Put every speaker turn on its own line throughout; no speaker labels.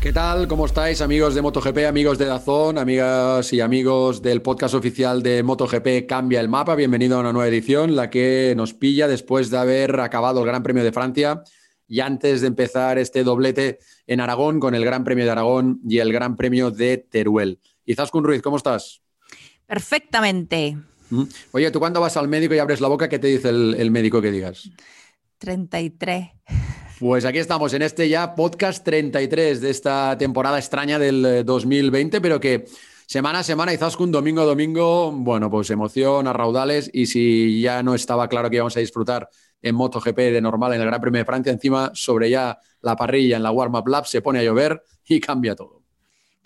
¿Qué tal? ¿Cómo estáis, amigos de MotoGP, amigos de Dazón, amigas y amigos del podcast oficial de MotoGP Cambia el Mapa? Bienvenido a una nueva edición, la que nos pilla después de haber acabado el Gran Premio de Francia y antes de empezar este doblete en Aragón con el Gran Premio de Aragón y el Gran Premio de Teruel. Izaskun Ruiz, ¿cómo estás?
Perfectamente.
Oye, ¿tú cuando vas al médico y abres la boca, qué te dice el, el médico que digas?
33.
Pues aquí estamos en este ya podcast 33 de esta temporada extraña del 2020, eh, pero que semana a semana, un domingo a domingo, bueno, pues emoción a raudales y si ya no estaba claro que íbamos a disfrutar en MotoGP de normal en el Gran Premio de Francia, encima sobre ya la parrilla en la warm-up lap se pone a llover y cambia todo.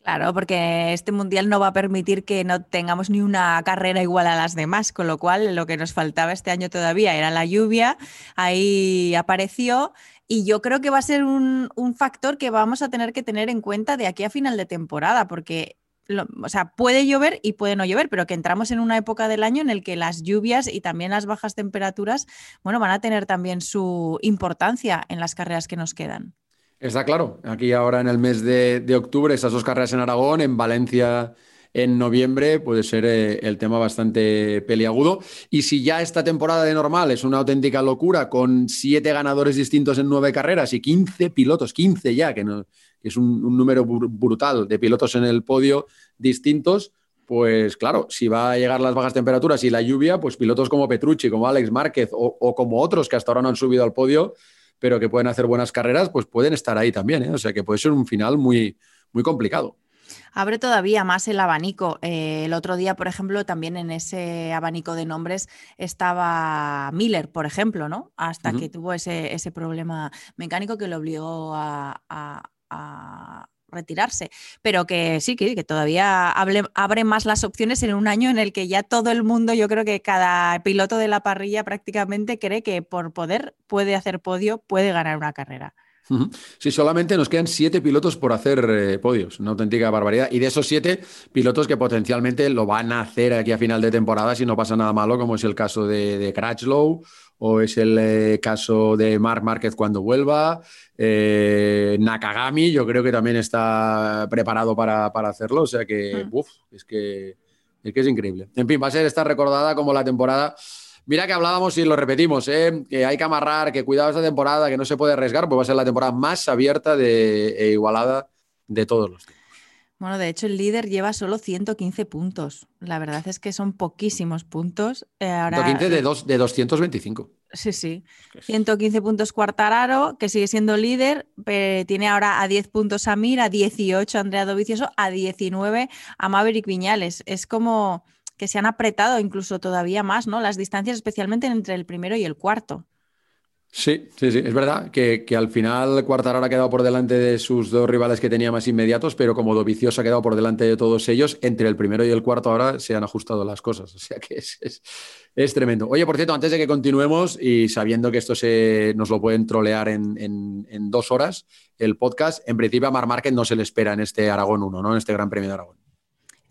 Claro, porque este mundial no va a permitir que no tengamos ni una carrera igual a las demás, con lo cual lo que nos faltaba este año todavía era la lluvia, ahí apareció y yo creo que va a ser un, factor que vamos a tener que tener en cuenta de aquí a final de temporada, porque o sea, puede llover y puede no llover, pero que entramos en una época del año en el que las lluvias y también las bajas temperaturas, bueno, van a tener también su importancia en las carreras que nos quedan.
Está claro. Aquí ahora en el mes de, octubre, esas dos carreras en Aragón, en Valencia en noviembre, puede ser eh, el tema bastante peliagudo. Y si ya esta temporada de normal es una auténtica locura, con siete ganadores distintos en nueve carreras y 15 pilotos, 15 ya, que, no, es un, número brutal de pilotos en el podio distintos, pues claro, si va a llegar las bajas temperaturas y la lluvia, pues pilotos como Petrucci, como Alex Márquez o, o como otros que hasta ahora no han subido al podio, pero que pueden hacer buenas carreras, pues pueden estar ahí también. ¿eh? O sea que puede ser un final muy, muy complicado.
Abre todavía más el abanico. Eh, el otro día, por ejemplo, también en ese abanico de nombres estaba Miller, por ejemplo, ¿no? Hasta que tuvo ese, ese, problema mecánico que lo obligó a retirarse, pero que sí, que, que todavía abre más las opciones en un año en el que ya todo el mundo, yo creo que cada piloto de la parrilla prácticamente cree que por poder puede hacer podio, puede ganar una carrera.
Sí, solamente nos quedan siete pilotos por hacer eh, podios, una auténtica barbaridad. Y de esos siete pilotos que potencialmente lo van a hacer aquí a final de temporada si no pasa nada malo, como es el caso de, de Crutchlow o es el eh, caso de Marc Márquez cuando vuelva. Eh, Nakagami, yo creo que también está preparado para, hacerlo. O sea que, mm. es que, es que es increíble. En fin, va a ser esta recordada como la temporada. Mira que hablábamos y lo repetimos, ¿eh? que hay que amarrar, que cuidado esta temporada, que no se puede arriesgar, pues va a ser la temporada más abierta de, e igualada de todos los tiempos.
Bueno, de hecho el líder lleva solo 115 puntos. La verdad es que son poquísimos puntos.
115 de, dos, de 225.
Sí, sí. 115 puntos Cuartararo, que sigue siendo líder. tiene ahora a 10 puntos a Mir, a 18 Andrea Dovicioso, a 19 a Maverick Viñales. Es como que se han apretado incluso todavía más, ¿no? Las distancias, especialmente entre el primero y el cuarto.
Sí, sí, sí, es verdad que, al final Cuartararo ha quedado por delante de sus dos rivales que tenía más inmediatos, pero como Dovicioso ha quedado por delante de todos ellos, entre el primero y el cuarto ahora se han ajustado las cosas, o sea que es, tremendo. Oye, por cierto, antes de que continuemos y sabiendo que esto se, nos lo pueden trolear en, dos horas, el podcast, en principio a Mar Márquez no se le espera en este Aragón 1, ¿no? En este Gran Premio de Aragón.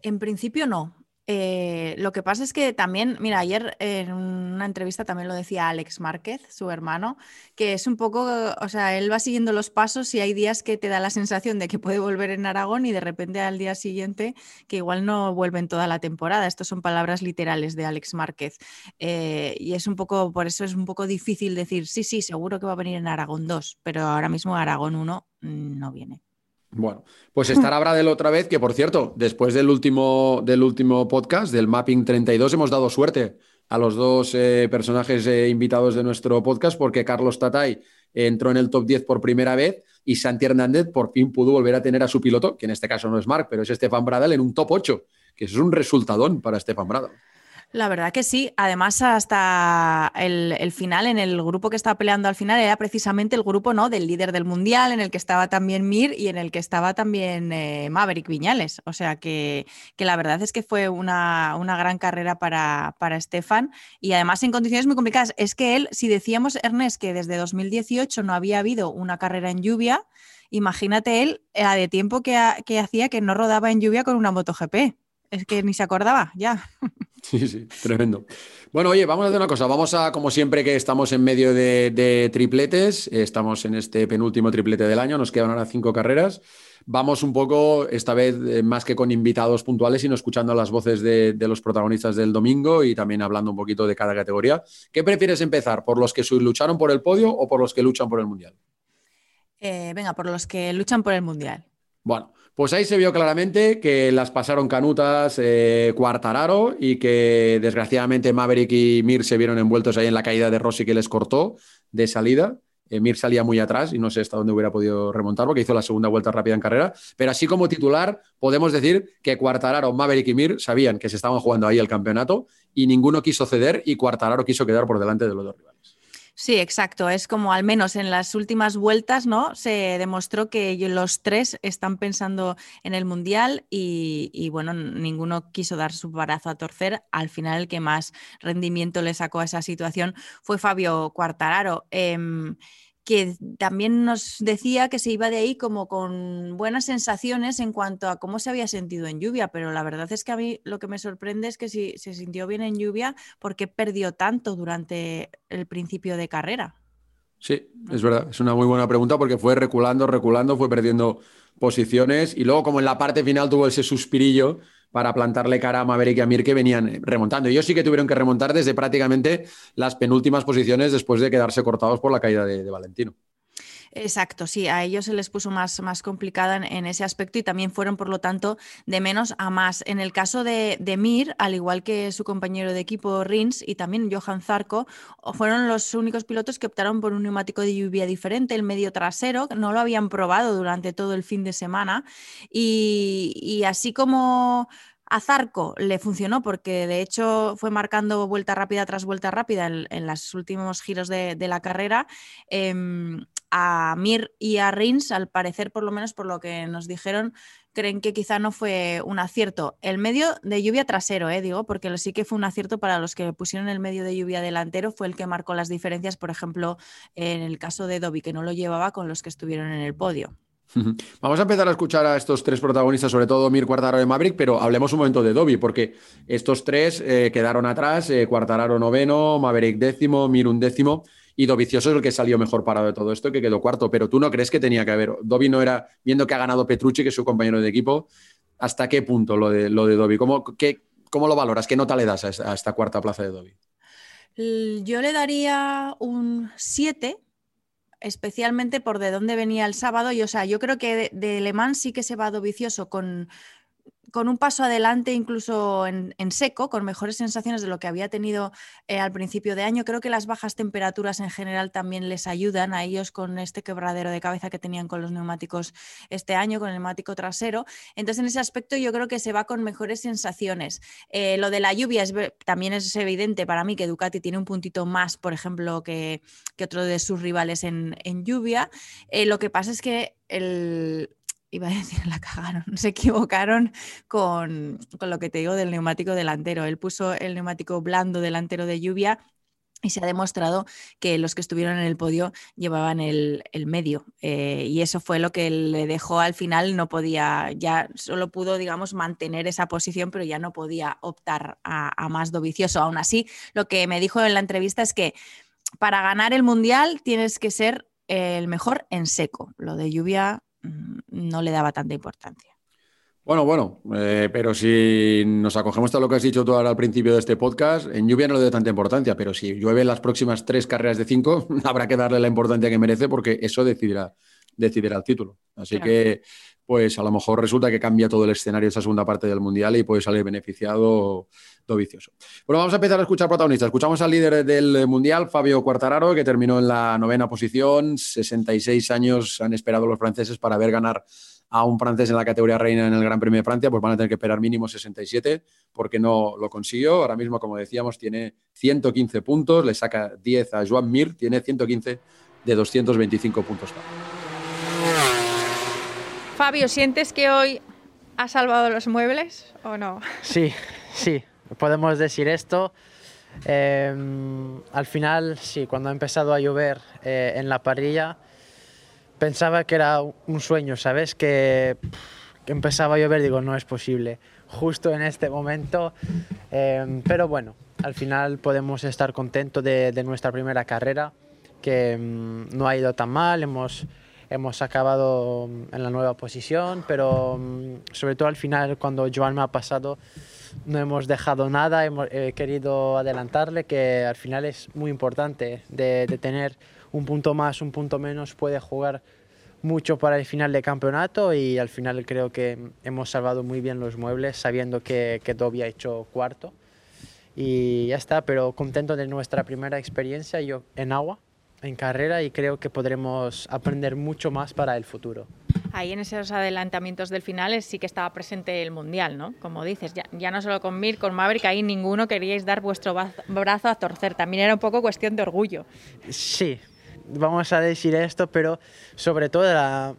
En principio no. Eh, lo que pasa es que también, mira, ayer en una entrevista también lo decía Alex Márquez, su hermano, que es un poco, o sea, él va siguiendo los pasos y hay días que te da la sensación de que puede volver en Aragón y de repente al día siguiente que igual no vuelven toda la temporada. Estas son palabras literales de Alex Márquez. Eh, y es un poco, por eso es un poco difícil decir, sí, sí, seguro que va a venir en Aragón 2, pero ahora mismo Aragón 1 mm, no viene.
Bueno, pues estará Bradel otra vez, que por cierto, después del último, del último podcast, del Mapping 32, hemos dado suerte a los dos eh, personajes eh, invitados de nuestro podcast, porque Carlos Tatay entró en el top 10 por primera vez y Santi Hernández por fin pudo volver a tener a su piloto, que en este caso no es Marc, pero es Estefan Bradel, en un top 8, que es un resultadón para Estefan Bradel.
La verdad que sí. Además, hasta el, final, en el grupo que estaba peleando al final, era precisamente el grupo ¿no? del líder del mundial, en el que estaba también Mir y en el que estaba también eh, Maverick Viñales. O sea que, la verdad es que fue una, gran carrera para, para Stefan y además en condiciones muy complicadas. Es que él, si decíamos, Ernest, que desde 2018 no había habido una carrera en lluvia, imagínate él la de tiempo que, que hacía que no rodaba en lluvia con una MotoGP. Es que ni se acordaba, ya.
Sí, sí, tremendo. Bueno, oye, vamos a hacer una cosa. Vamos a, como siempre, que estamos en medio de, tripletes, estamos en este penúltimo triplete del año, nos quedan ahora cinco carreras. Vamos un poco, esta vez eh, más que con invitados puntuales, sino escuchando las voces de, los protagonistas del domingo y también hablando un poquito de cada categoría. ¿Qué prefieres empezar? ¿Por los que lucharon por el podio o por los que luchan por el mundial?
Eh, venga, por los que luchan por el mundial.
Bueno, pues ahí se vio claramente que las pasaron canutas eh, Cuartararo y que desgraciadamente Maverick y Mir se vieron envueltos ahí en la caída de Rossi que les cortó de salida. Eh, Mir salía muy atrás y no sé hasta dónde hubiera podido remontar porque hizo la segunda vuelta rápida en carrera. Pero así como titular, podemos decir que Cuartararo, Maverick y Mir sabían que se estaban jugando ahí el campeonato y ninguno quiso ceder y Cuartararo quiso quedar por delante de los dos rivales.
Sí, exacto. Es como al menos en las últimas vueltas, ¿no? Se demostró que los tres están pensando en el mundial y, bueno, ninguno quiso dar su brazo a torcer. Al final, el que más rendimiento le sacó a esa situación fue Fabio Cuartararo. Em, que también nos decía que se iba de ahí como con buenas sensaciones en cuanto a cómo se había sentido en lluvia, pero la verdad es que a mí lo que me sorprende es que si se sintió bien en lluvia, ¿por qué perdió tanto durante el principio de carrera?
Sí, es verdad, es una muy buena pregunta porque fue reculando, reculando, fue perdiendo posiciones y luego como en la parte final tuvo ese suspirillo para plantarle cara a Maverick y a Mir que venían remontando. Ellos sí que tuvieron que remontar desde prácticamente las penúltimas posiciones después de quedarse cortados por la caída de, Valentino.
Exacto, sí, a ellos se les puso más, más complicada en, ese aspecto y también fueron, por lo tanto, de menos a más. En el caso de, de Mir, al igual que su compañero de equipo Rins y también Johan Zarco, fueron los únicos pilotos que optaron por un neumático de lluvia diferente, el medio trasero, no lo habían probado durante todo el fin de semana y, así como a Zarco le funcionó porque de hecho fue marcando vuelta rápida tras vuelta rápida en, los últimos giros de, la carrera. Em, a Mir y a Rins, al parecer, por lo menos por lo que nos dijeron, creen que quizá no fue un acierto. El medio de lluvia trasero, eh, digo, porque sí que fue un acierto para los que pusieron el medio de lluvia delantero, fue el que marcó las diferencias, por ejemplo, en el caso de Dobby, que no lo llevaba con los que estuvieron en el podio.
Vamos a empezar a escuchar a estos tres protagonistas, sobre todo Mir, Cuartararo y Maverick, pero hablemos un momento de Dobby, porque estos tres eh, quedaron atrás, eh, noveno, Maverick décimo, Mir un décimo, y Dovicioso es el que salió mejor parado de todo esto, que quedó cuarto, pero tú no crees que tenía que haber, Dobby no era, viendo que ha ganado Petrucci, que es su compañero de equipo, ¿hasta qué punto lo de, lo de Dobby? ¿Cómo, ¿Cómo lo valoras? ¿Qué nota le das a esta, cuarta plaza de Dobby?
Yo le daría un 7 especialmente por de dónde venía el sábado. Y o sea, yo creo que de, de Le Mans sí que se va vicioso con con un paso adelante incluso en, seco, con mejores sensaciones de lo que había tenido eh, al principio de año. Creo que las bajas temperaturas en general también les ayudan a ellos con este quebradero de cabeza que tenían con los neumáticos este año, con el neumático trasero. Entonces, en ese aspecto yo creo que se va con mejores sensaciones. Eh, lo de la lluvia también es evidente para mí que Ducati tiene un puntito más, por ejemplo, que, otro de sus rivales en, lluvia. Eh, lo que pasa es que el, iba a decir, la cagaron, se equivocaron con, lo que te digo del neumático delantero. Él puso el neumático blando delantero de lluvia y se ha demostrado que los que estuvieron en el podio llevaban el, medio. Eh, y eso fue lo que le dejó al final, no podía, ya solo pudo, digamos, mantener esa posición, pero ya no podía optar a, a más dovicioso. Aún así, lo que me dijo en la entrevista es que para ganar el mundial tienes que ser el mejor en seco. Lo de lluvia no le daba tanta importancia.
Bueno, bueno, eh, pero si nos acogemos a lo que has dicho tú ahora al principio de este podcast, en lluvia no le doy tanta importancia, pero si llueve las próximas tres carreras de cinco, habrá que darle la importancia que merece porque eso decidirá, decidirá el título. Así que, pues a lo mejor resulta que cambia todo el escenario esa segunda parte del Mundial y puede salir beneficiado vicioso. Bueno, vamos a empezar a escuchar protagonistas. Escuchamos al líder del Mundial, Fabio Quartararo, que terminó en la novena posición. 66 años han esperado los franceses para ver ganar a un francés en la categoría reina en el Gran Premio de Francia, pues van a tener que esperar mínimo 67 porque no lo consiguió. Ahora mismo, como decíamos, tiene 115 puntos, le saca 10 a Joan Mir, tiene 115 de 225 puntos.
Fabio, ¿sientes que hoy ha salvado los muebles o no?
Sí, sí, podemos decir esto. Em, al final, sí, cuando ha empezado a llover eh, en la parrilla, pensaba que era un sueño, ¿sabes? Que, empezaba a llover, digo, no es posible, justo en este momento. Em, pero bueno, al final podemos estar contentos de, nuestra primera carrera, que em, no ha ido tan mal, hemos, hemos acabado en la nueva posición, pero em, sobre todo al final, cuando Joan me ha pasado, no hemos dejado nada, hemos querido adelantarle, que al final es muy importante de, de tener un punto más, un punto menos, puede jugar mucho para el final de campeonato y al final creo que hemos salvado muy bien los muebles sabiendo que, que Dobby ha hecho cuarto. Y ya está, pero contento de nuestra primera experiencia yo en agua, en carrera y creo que podremos aprender mucho más para el futuro.
Ahí en esos adelantamientos del final sí que estaba presente el Mundial, ¿no? Como dices, ya, ya no solo con Mir, con Maverick, ahí ninguno queríais dar vuestro brazo a torcer, también era un poco cuestión de orgullo.
Sí, vamos a decir esto, pero sobre todo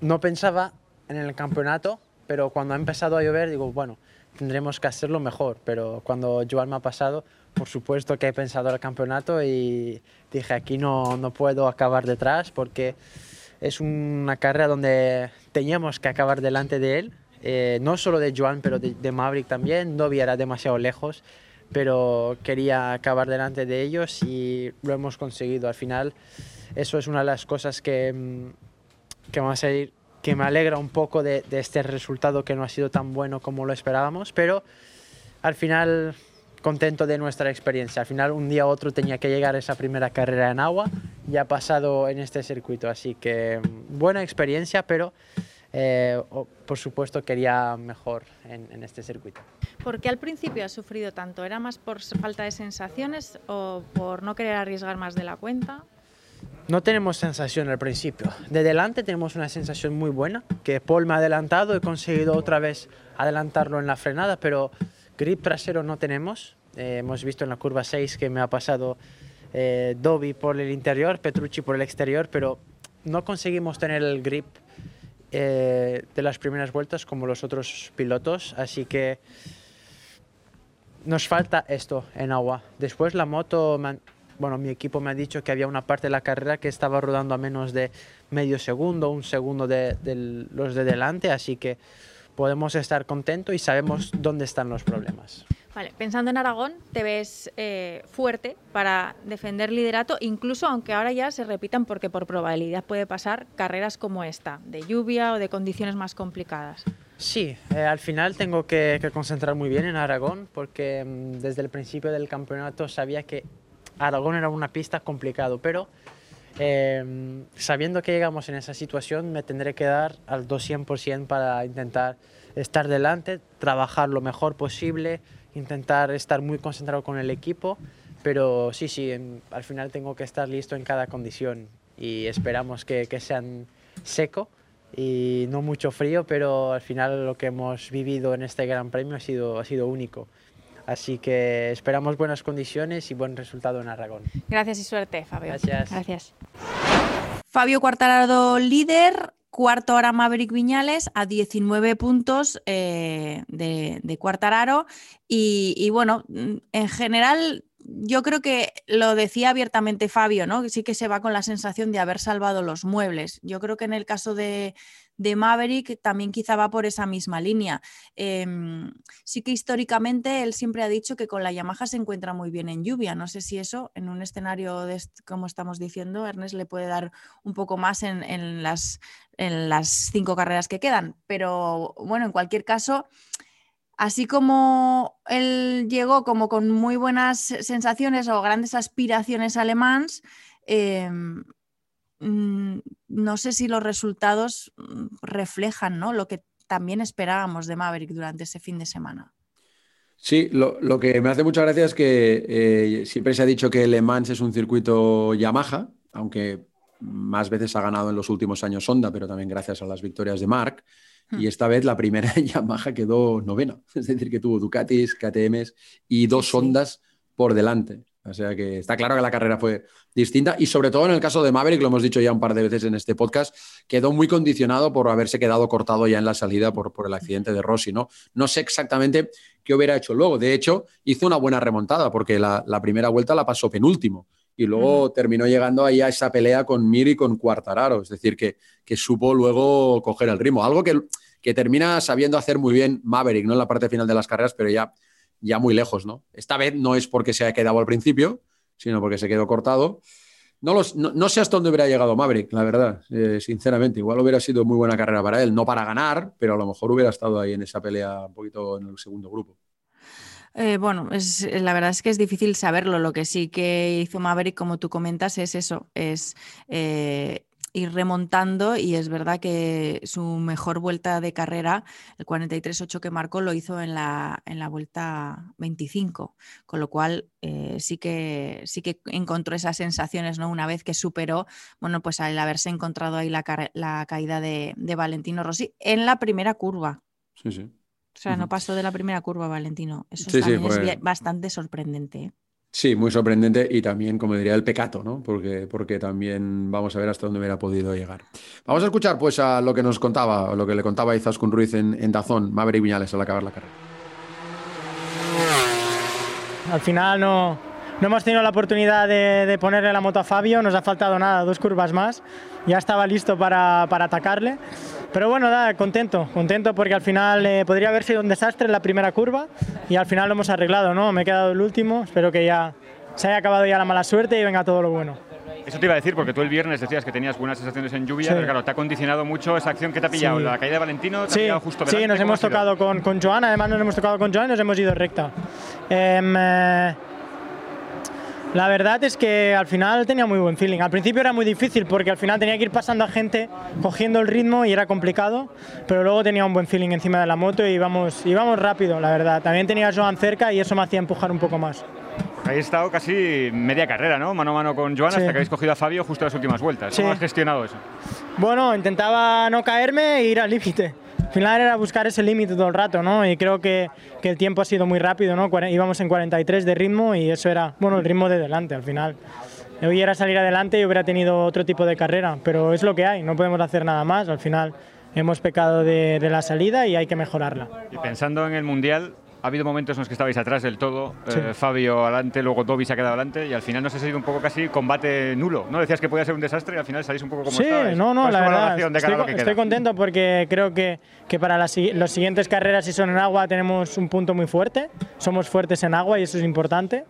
no pensaba en el campeonato, pero cuando ha empezado a llover digo, bueno, tendremos que hacerlo mejor, pero cuando Joan me ha pasado, por supuesto que he pensado en el campeonato y dije, aquí no, no puedo acabar detrás porque es una carrera donde teníamos que acabar delante de él, eh, no solo de Joan, pero de, Maverick también, no era demasiado lejos pero quería acabar delante de ellos y lo hemos conseguido. Al final, eso es una de las cosas que, mm, que me alegra un poco de, este resultado que no ha sido tan bueno como lo esperábamos, pero al final contento de nuestra experiencia. Al final, un día u otro tenía que llegar a esa primera carrera en agua y ha pasado en este circuito. Así que mm, buena experiencia, pero eh, por supuesto quería mejor en, este circuito.
¿Por qué al principio has sufrido tanto? ¿Era más por falta de sensaciones o por no querer arriesgar más de la cuenta?
No tenemos sensación al principio. De delante tenemos una sensación muy buena, que Paul me ha adelantado, he conseguido otra vez adelantarlo en la frenada, pero grip trasero no tenemos. Eh, hemos visto en la curva 6 que me ha pasado eh, Dobby por el interior, Petrucci por el exterior, pero no conseguimos tener el grip eh, de las primeras vueltas como los otros pilotos, así que nos falta esto en agua. Después la moto, bueno, mi equipo me ha dicho que había una parte de la carrera que estaba rodando a menos de medio segundo, un segundo de, de los de delante, así que podemos estar contentos y sabemos dónde están los problemas.
Vale, pensando en Aragón, te ves eh, fuerte para defender liderato, incluso aunque ahora ya se repitan porque por probabilidad puede pasar carreras como esta, de lluvia o de condiciones más complicadas.
Sí, eh, al final tengo que, concentrar muy bien en Aragón porque mm, desde el principio del campeonato sabía que Aragón era una pista complicado, pero em, sabiendo que llegamos en esa situación me tendré que dar al 200% para intentar estar delante, trabajar lo mejor posible, intentar estar muy concentrado con el equipo, pero sí, sí, al final tengo que estar listo en cada condición y esperamos que, que sean seco y no mucho frío, pero al final lo que hemos vivido en este Gran Premio ha sido, ha sido único. Así que esperamos buenas condiciones y buen resultado en Aragón.
Gracias y suerte, Fabio.
Gracias.
Gracias. Fabio Cuartararo, líder, Cuarto ahora Maverick Viñales a 19 puntos eh, de, de, Cuartararo. Y, bueno, mm, en general, yo creo que lo decía abiertamente Fabio, ¿no? Que sí que se va con la sensación de haber salvado los muebles. Yo creo que en el caso de, de Maverick también quizá va por esa misma línea. Em, sí que históricamente él siempre ha dicho que con la Yamaha se encuentra muy bien en lluvia. No sé si eso en un escenario de, como estamos diciendo, Ernest le puede dar un poco más en, las, en las cinco carreras que quedan. Pero bueno, en cualquier caso así como él llegó como con muy buenas sensaciones o grandes aspiraciones alemanas, em, no sé si los resultados mm, reflejan ¿no? lo que también esperábamos de Maverick durante ese fin de semana.
Sí, lo, que me hace mucha gracia es que eh, siempre se ha dicho que Le Mans es un circuito Yamaha, aunque más veces ha ganado en los últimos años Honda, pero también gracias a las victorias de Mark.
Hmm.
Y esta vez la primera Yamaha quedó novena, es decir, que tuvo Ducatis, KTMs y dos. Hondas por delante. O sea que está claro que la carrera fue distinta y sobre todo en el caso de Maverick, lo hemos dicho ya un par de veces en este podcast, quedó muy condicionado por haberse quedado cortado ya en la salida por, por el accidente de Rossi, ¿no? No sé exactamente qué hubiera hecho luego. De hecho, hizo una buena remontada porque la, la primera vuelta la pasó penúltimo y luego terminó llegando ahí a esa pelea con Mir y con Cuartararo, es decir, que, que supo luego coger el ritmo. Algo que, que termina sabiendo hacer muy bien Maverick, ¿no? En la parte final de las carreras, pero ya ya muy lejos, ¿no? Esta vez no es porque se haya quedado al principio, sino porque se quedó cortado. No, los, no, no sé hasta dónde hubiera llegado Maverick, la verdad, eh, sinceramente. Igual hubiera sido muy buena carrera para él, no para ganar, pero a lo mejor hubiera estado ahí en esa pelea un poquito en el segundo grupo.
Eh, bueno, la verdad es que es difícil saberlo. Lo que sí que hizo Maverick, como tú comentas, es eso, es eh, ir remontando y es verdad que su mejor vuelta de carrera, el 43.8 que marcó, lo hizo en la, en la vuelta 25, con lo cual eh, sí, que, sí que encontró esas sensaciones, ¿no? Una vez que superó, bueno, pues al haberse encontrado ahí la, la caída de, de, Valentino Rossi en la primera curva.
Sí, sí.
O sea, no pasó de la primera curva, Valentino. Eso sí, también sí, es bastante sorprendente. ¿eh?
Sí, muy sorprendente y también, como diría, el pecato, ¿no? Porque, porque también vamos a ver hasta dónde hubiera podido llegar. Vamos a escuchar, pues, a lo que nos contaba, o lo que le contaba Izaskun Ruiz en, en Dazón, Maverick Viñales, al acabar la carrera.
Al final no, no hemos tenido la oportunidad de, de, ponerle la moto a Fabio, nos ha faltado nada, dos curvas más, ya estaba listo para, para atacarle. Pero bueno, da, contento, contento porque al final eh, podría haber sido un desastre en la primera curva y al final lo hemos arreglado, ¿no? Me he quedado el último, espero que ya se haya acabado ya la mala suerte y venga todo lo bueno.
Eso te iba a decir, porque tú el viernes decías que tenías buenas sensaciones en lluvia, sí. pero claro, te ha condicionado mucho esa acción que te ha pillado. Sí. La caída de Valentino te
sí.
ha pillado justo
Sí, nos hemos tocado con, con Joan, además nos hemos tocado con Joan y nos hemos ido recta. Eh, la verdad es que al final tenía muy buen feeling. Al principio era muy difícil porque al final tenía que ir pasando a gente cogiendo el ritmo y era complicado, pero luego tenía un buen feeling encima de la moto y íbamos, íbamos rápido, la verdad. También tenía a Joan cerca y eso me hacía empujar un poco más.
Habéis estado casi media carrera, ¿no? Mano a mano con Joan sí. hasta que habéis cogido a Fabio justo en las últimas vueltas. ¿Cómo has gestionado eso?
Bueno, intentaba no caerme e ir al límite. Al final era buscar ese límite todo el rato, ¿no? Y creo que, el tiempo ha sido muy rápido, ¿no? Íbamos en 43 de ritmo y eso era, bueno, el ritmo de delante al final. Hoy era salir adelante y hubiera tenido otro tipo de carrera, pero es lo que hay, no podemos hacer nada más. Al final hemos pecado de la salida y hay que mejorarla.
Y pensando en el Mundial, ha habido momentos en los que estabais atrás del todo, sí. eh, Fabio adelante, luego Dobby se ha quedado adelante y al final nos ha salido un poco casi combate nulo, ¿no? Decías que podía ser un desastre y al final salís un poco como
Sí,
estabais.
no, no, la verdad, estoy, estoy contento porque creo que, que para las los siguientes carreras, si son en agua, tenemos un punto muy fuerte, somos fuertes en agua y eso es importante.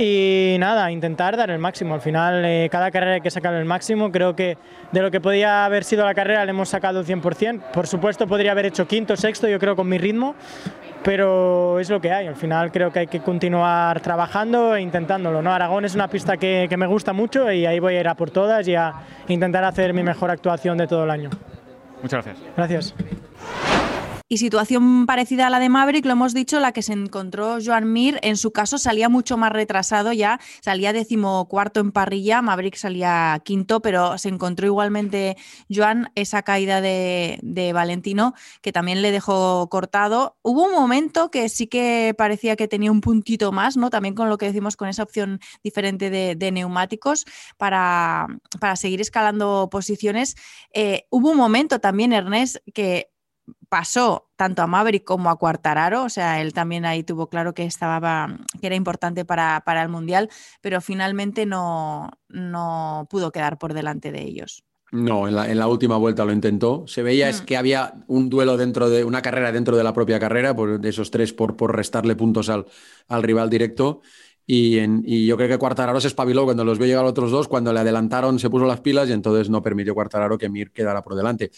Y nada, intentar dar el máximo. Al final, eh, cada carrera hay que sacar el máximo. Creo que de lo que podía haber sido la carrera le hemos sacado el 100%. Por supuesto, podría haber hecho quinto, sexto, yo creo, con mi ritmo. Pero es lo que hay. Al final, creo que hay que continuar trabajando e intentándolo. ¿no? Aragón es una pista que, que me gusta mucho y ahí voy a ir a por todas y a intentar hacer mi mejor actuación de todo el año.
Muchas gracias.
Gracias.
Y situación parecida a la de Maverick, lo hemos dicho, la que se encontró Joan Mir, en su caso salía mucho más retrasado ya, salía decimocuarto en parrilla, Maverick salía quinto, pero se encontró igualmente Joan esa caída de, Valentino que también le dejó cortado. Hubo un momento que sí que parecía que tenía un puntito más, ¿no? También con lo que decimos con esa opción diferente de, de neumáticos para, para, seguir escalando posiciones. Eh, hubo un momento también, Ernest, que pasó tanto a Maverick como a Cuartararo, o sea, él también ahí tuvo claro que estaba que era importante para, para el Mundial, pero finalmente no, no, pudo quedar por delante de ellos.
No, en la, en la última vuelta lo intentó. Se veía mm. es que había un duelo dentro de una carrera dentro de la propia carrera, por, de esos tres por, por restarle puntos al, al rival directo. Y, en, y, yo creo que Cuartararo se espabiló cuando los vio llegar otros dos, cuando le adelantaron se puso las pilas y entonces no permitió Cuartararo que Mir quedara por delante.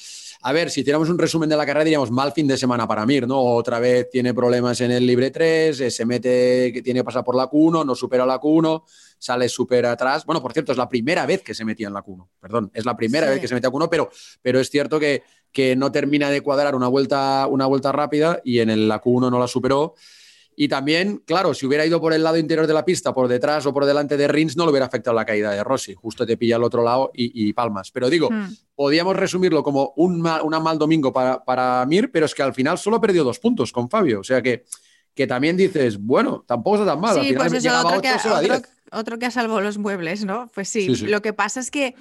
A ver, si hiciéramos un resumen de la carrera diríamos mal fin de semana para Mir, ¿no? Otra vez tiene problemas en el libre 3, eh, se mete, que tiene que pasar por la Q1, no supera la Q1, sale súper atrás. Bueno, por cierto, es la primera vez que se metía en la Q1, perdón, es la primera sí. vez que se metía a Q1, pero, pero es cierto que, que no termina de cuadrar una vuelta, una vuelta rápida y en el, la Q1 no la superó. Y también, claro, si hubiera ido por el lado interior de la pista, por detrás o por delante de Rins, no le hubiera afectado la caída de Rossi. Justo te pilla al otro lado y, palmas. Pero digo, hmm. podíamos resumirlo como un mal, una mal domingo para, para Mir, pero es que al final solo perdió dos puntos con Fabio. O sea que, que también dices, bueno, tampoco está tan mal.
Sí, pues eso, otro, que, otro, que, ha salvado los muebles, ¿no? Pues sí, lo que pasa es que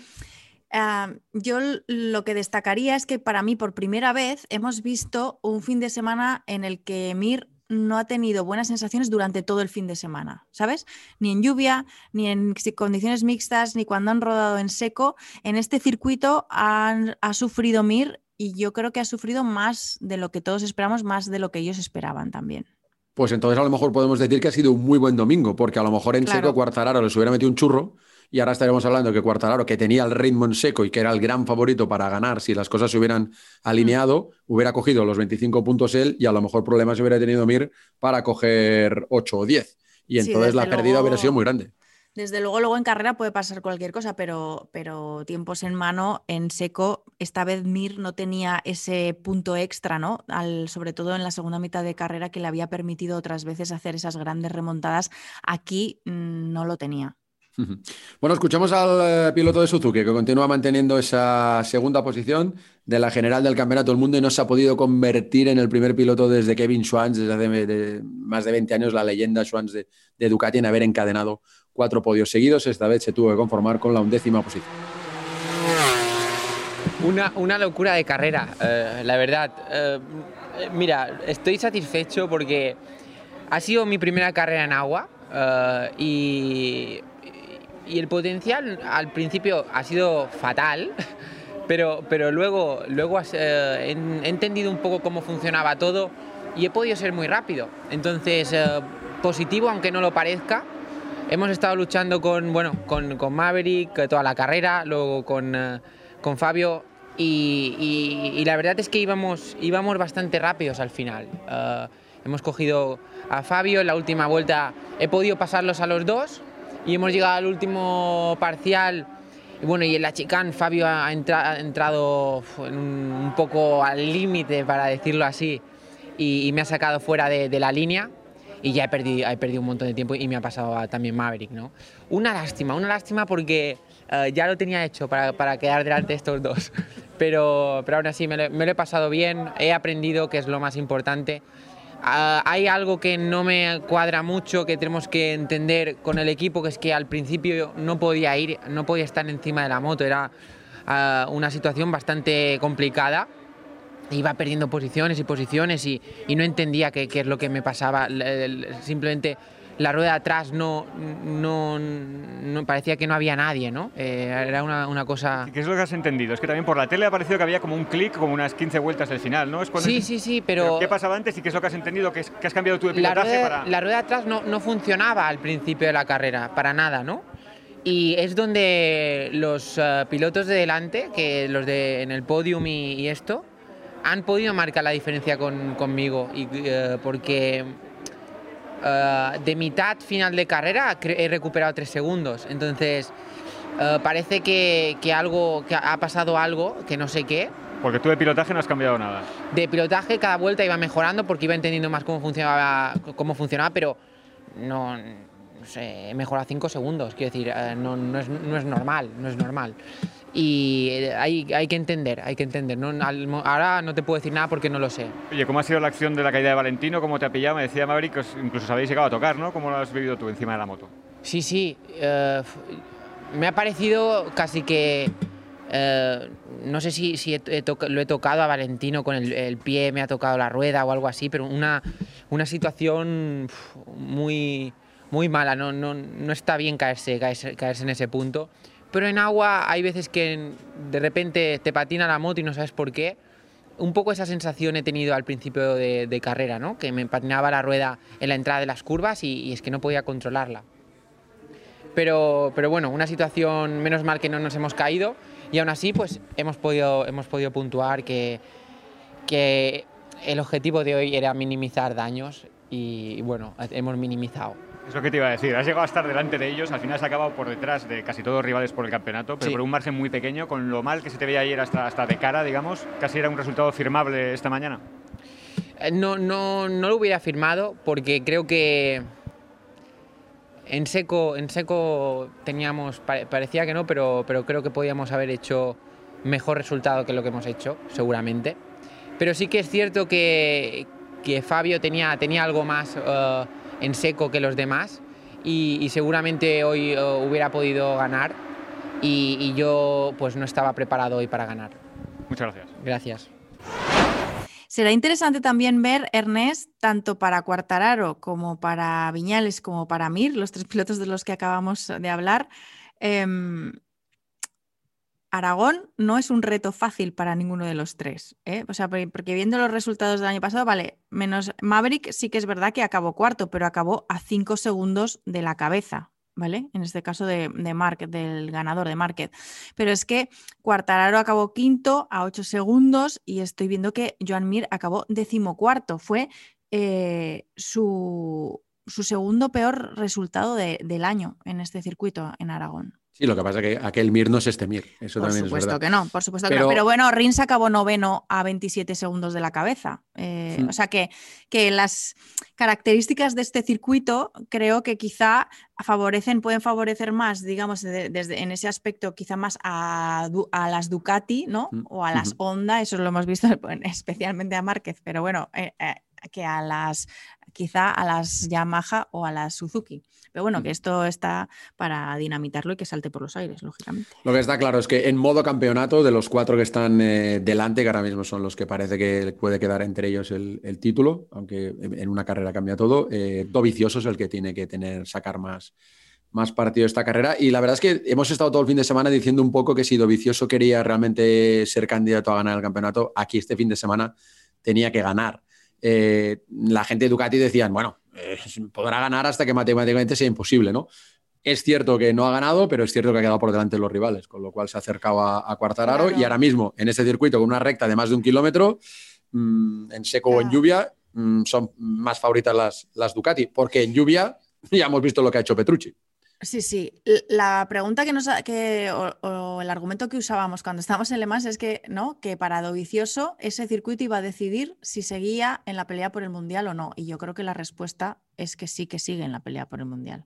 yo lo que destacaría es que para mí por primera vez hemos visto un fin de semana en el que Mir no ha tenido buenas sensaciones durante todo el fin de semana, ¿sabes? Ni en lluvia, ni en condiciones mixtas, ni cuando han rodado en seco. En este circuito ha sufrido Mir y yo creo que ha sufrido más de lo que todos esperamos, más de lo que ellos esperaban también.
Pues entonces a lo mejor podemos decir que ha sido un muy buen domingo, porque a lo mejor en seco Cuartararo les hubiera metido un churro y ahora estaremos hablando que Cuartararo, que tenía el ritmo en seco y que era el gran favorito para ganar si las cosas se hubieran alineado, hubiera cogido los 25 puntos él y a lo mejor problemas hubiera tenido Mir para coger 8 o 10. Y entonces la pérdida hubiera sido muy grande.
Desde luego, luego en carrera puede pasar cualquier cosa, pero, pero tiempos en mano, en seco, esta vez Mir no tenía ese punto extra, ¿no? Al, sobre todo en la segunda mitad de carrera que le había permitido otras veces hacer esas grandes remontadas. Aquí mm, no lo tenía.
Bueno, escuchamos al eh, piloto de Suzuki que continúa manteniendo esa segunda posición de la general del Campeonato del Mundo y no se ha podido convertir en el primer piloto desde Kevin Schwantz, desde hace más de 20 años, la leyenda Schwantz de, Ducati en haber encadenado cuatro podios seguidos. Esta vez se tuvo que conformar con la undécima posición.
Una, locura de carrera, eh, la verdad. Eh, mira, estoy satisfecho porque ha sido mi primera carrera en agua y y el potencial al principio ha sido fatal, pero, pero luego, luego eh, he, entendido un poco cómo funcionaba todo y he podido ser muy rápido. Entonces, eh, positivo aunque no lo parezca. Hemos estado luchando con, bueno, con, con Maverick toda la carrera, luego con, eh, con Fabio y, y, la verdad es que íbamos, íbamos bastante rápidos al final. hemos cogido a Fabio en la última vuelta, he podido pasarlos a los dos y hemos llegado al último parcial. Y bueno, y en la chicane Fabio ha, entrado un, poco al límite, para decirlo así, y, me ha sacado fuera de, la línea y ya he perdido, he perdido un montón de tiempo y me ha pasado también Maverick, ¿no? Una lástima, una lástima porque eh, ya lo tenía hecho para, para, quedar delante de estos dos, pero, pero aún así me lo, me lo he pasado bien, he aprendido, que es lo más importante, Ah, hay algo que no me cuadra mucho, que tenemos que entender con el equipo, que es que al principio no podía ir, no podía estar encima de la moto, era ah, una situación bastante complicada. Iba perdiendo posiciones y posiciones y, no entendía qué, qué, es lo que me pasaba. Simplemente la rueda de atrás no, no, no, parecía que no había nadie, ¿no? Eh, era una, una, cosa...
¿Qué es lo que has entendido? Es que también por la tele ha parecido que había como un clic, como unas 15 vueltas al final, ¿no?
sí, sí, sí, pero...
¿Qué pasaba antes y qué es lo que has entendido? ¿Que, has cambiado tu pilotaje
la rueda,
para...?
La rueda de atrás no, no funcionaba al principio de la carrera, para nada, ¿no? Y es donde los eh, pilotos de delante, que los de en el podium y, esto, han podido marcar la diferencia con, conmigo, y, eh, porque eh, de mitad final de carrera he recuperado tres segundos. Entonces, eh, parece que, algo, que ha pasado algo, que no sé qué.
Porque tú de pilotaje no has cambiado nada.
De pilotaje cada vuelta iba mejorando porque iba entendiendo más cómo funcionaba, cómo funcionaba pero no, sé, he mejorado cinco segundos. Quiero decir, eh, no, no, es, no es normal, no es normal y eh, hay, hay, que entender, hay que entender. ¿no? Ahora no te puedo decir nada porque no lo sé.
Oye, ¿cómo ha sido la acción de la caída de Valentino? ¿Cómo te ha pillado? Me decía Maverick que incluso os habéis llegado a tocar, ¿no? ¿Cómo lo has vivido tú encima de la moto?
Sí, sí. Eh, me ha parecido casi que... Eh, no sé si, si lo he tocado a Valentino con el, pie, me ha tocado la rueda o algo así, pero una, una situación muy, muy mala. No, no, no está bien caerse, caerse, caerse en ese punto. Pero en agua hay veces que de repente te patina la moto y no sabes por qué. Un poco esa sensación he tenido al principio de, carrera, ¿no? que me patinaba la rueda en la entrada de las curvas y, es que no podía controlarla. Pero, pero, bueno, una situación menos mal que no nos hemos caído y aún así pues hemos podido, hemos podido puntuar que, que el objetivo de hoy era minimizar daños y bueno, hemos minimizado.
Es lo que te iba a decir. Has llegado a estar delante de ellos, al final has acabado por detrás de casi todos rivales por el campeonato, pero por un margen muy pequeño, con lo mal que se te veía ayer hasta, hasta de cara, digamos, casi era un resultado firmable esta mañana.
Eh, no, no, no lo hubiera firmado porque creo que en seco, en seco teníamos, parecía que no, pero, pero creo que podíamos haber hecho mejor resultado que lo que hemos hecho, seguramente. Pero sí que es cierto que, que Fabio tenía, tenía algo más eh, en seco que los demás y, seguramente hoy eh, hubiera podido ganar y, y yo pues no estaba preparado hoy para ganar.
Muchas gracias.
Gracias.
Será interesante también ver, Ernest, tanto para Cuartararo como para Viñales, como para Mir, los tres pilotos de los que acabamos de hablar. Em, Aragón no es un reto fácil para ninguno de los tres. ¿eh? O sea, porque viendo los resultados del año pasado, vale, menos Maverick sí que es verdad que acabó cuarto, pero acabó a cinco segundos de la cabeza. ¿vale? En este caso de, de del ganador de Market. Pero es que Cuartararo acabó quinto a 8 segundos y estoy viendo que Joan Mir acabó decimocuarto. Fue eh, su, segundo peor resultado del año en este circuito en Aragón.
Sí, lo que pasa es que aquel Mir no es este Mir. Eso
por
supuesto
que no, por supuesto que no. Pero bueno, Rins acabó noveno a 27 segundos de la cabeza. Eh, o sea que, que, las características de este circuito creo que quizá favorecen, pueden favorecer más, digamos, desde en ese aspecto, quizá más a, las Ducati, ¿no? O a las Honda, eso lo hemos visto especialmente a Márquez, pero bueno, eh, eh, que a las quizá a las Yamaha o a las Suzuki. Pero bueno, que esto está para dinamitarlo y que salte por los aires, lógicamente.
Lo que está claro es que en modo campeonato, de los cuatro que están eh, delante, que ahora mismo son los que parece que puede quedar entre ellos el, título, aunque en una carrera cambia todo, eh, Dovicioso es el que tiene que tener, sacar más, más partido esta carrera. Y la verdad es que hemos estado todo el fin de semana diciendo un poco que si Dovicioso quería realmente ser candidato a ganar el campeonato, aquí este fin de semana tenía que ganar. Eh, la gente de Ducati decían, bueno, eh, podrá ganar hasta que matemáticamente sea imposible, ¿no? Es cierto que no ha ganado, pero es cierto que ha quedado por delante de los rivales, con lo cual se ha acercado a, a Cuartararo y ahora mismo en ese circuito con una recta de más de un kilómetro, mm, en seco o en lluvia, mm, son más favoritas las, las Ducati, porque en lluvia ya hemos visto lo que ha hecho Petrucci.
Sí, sí. La pregunta que nos que, o, el argumento que usábamos cuando estábamos en Le Mans es que, ¿no? Que para Dovicioso ese circuito iba a decidir si seguía en la pelea por el Mundial o no. Y yo creo que la respuesta es que sí que sigue en la pelea por el Mundial.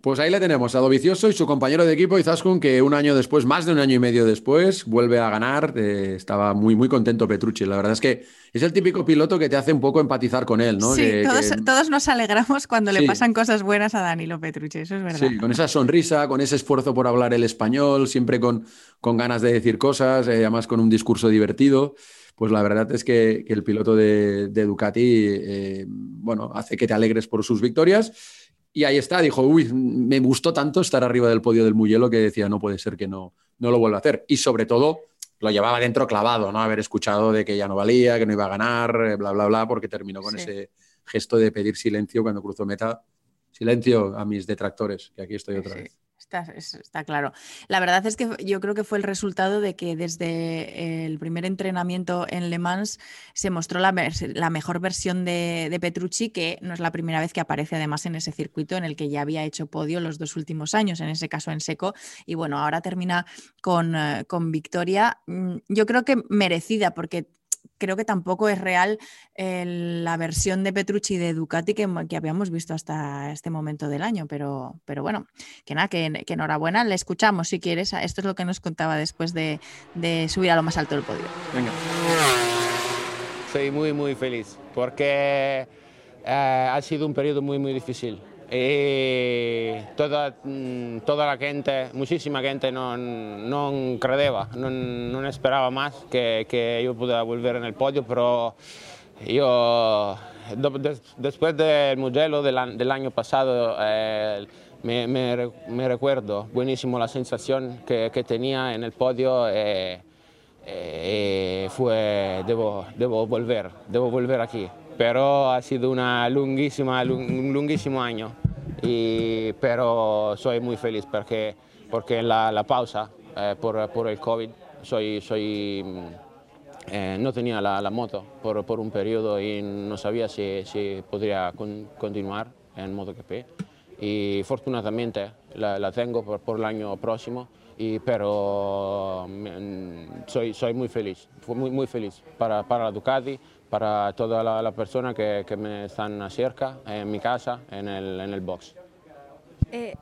Pues ahí le tenemos a Dovicioso y su compañero de equipo Izaskun, que un año después, más de un año y medio después, vuelve a ganar. Eh, estaba muy, muy contento Petrucci. La verdad es que es el típico piloto que te hace un poco empatizar con él, ¿no?
Sí, todos, nos alegramos cuando le pasan cosas buenas a Danilo Petrucci, eso es verdad.
Sí, con esa sonrisa, con ese esfuerzo por hablar el español, siempre con, con ganas de decir cosas, eh, además con un discurso divertido pues la verdad es que, el piloto de, Ducati, eh, bueno, hace que te alegres por sus victorias y ahí está, dijo, uy, me gustó tanto estar arriba del podio del Mugello que decía, no puede ser que no, no lo vuelva a hacer. Y sobre todo, lo llevaba dentro clavado, ¿no? Haber escuchado de que ya no valía, que no iba a ganar, eh, bla, bla, bla, porque terminó con ese gesto de pedir silencio cuando cruzó meta. Silencio a mis detractores, que aquí estoy otra vez.
Está, claro. La verdad es que yo creo que fue el resultado de que desde el primer entrenamiento en Le Mans se mostró la, mejor versión de, Petrucci, que no es la primera vez que aparece además en ese circuito en el que ya había hecho podio los dos últimos años, en ese caso en seco. Y bueno, ahora termina con, eh, con victoria, mm, yo creo que merecida, porque creo que tampoco es real la versión de Petrucci de Ducati que, habíamos visto hasta este momento del año, pero, bueno, que nada, que, enhorabuena, le escuchamos si quieres, esto es lo que nos contaba después de, subir a lo más alto del podio. Venga.
Soy muy, muy feliz porque eh, ha sido un periodo muy, muy difícil y toda, mm, toda la gente, muchísima gente no, no creía, no, no, esperaba más que, que, yo pudiera volver en el podio, pero yo después del Mugello del, del año pasado eh, me, me, recuerdo buenísimo la sensación que, tenía en el podio. Eh, fue, debo, debo volver, debo volver aquí pero ha sido una lunguísima, un lunguísimo año, y, pero soy muy feliz porque, porque la, la pausa eh, por, por, el COVID soy, soy, eh, no tenía la, la moto por, por, un periodo y no sabía si, si podría continuar en MotoGP. Y afortunadamente la, la tengo por, por, el año próximo y, pero mm, soy, soy muy feliz, muy, muy feliz para, para la Ducati, para todas las la personas que, que, me están cerca, en mi casa, en el, en el box.
Eh,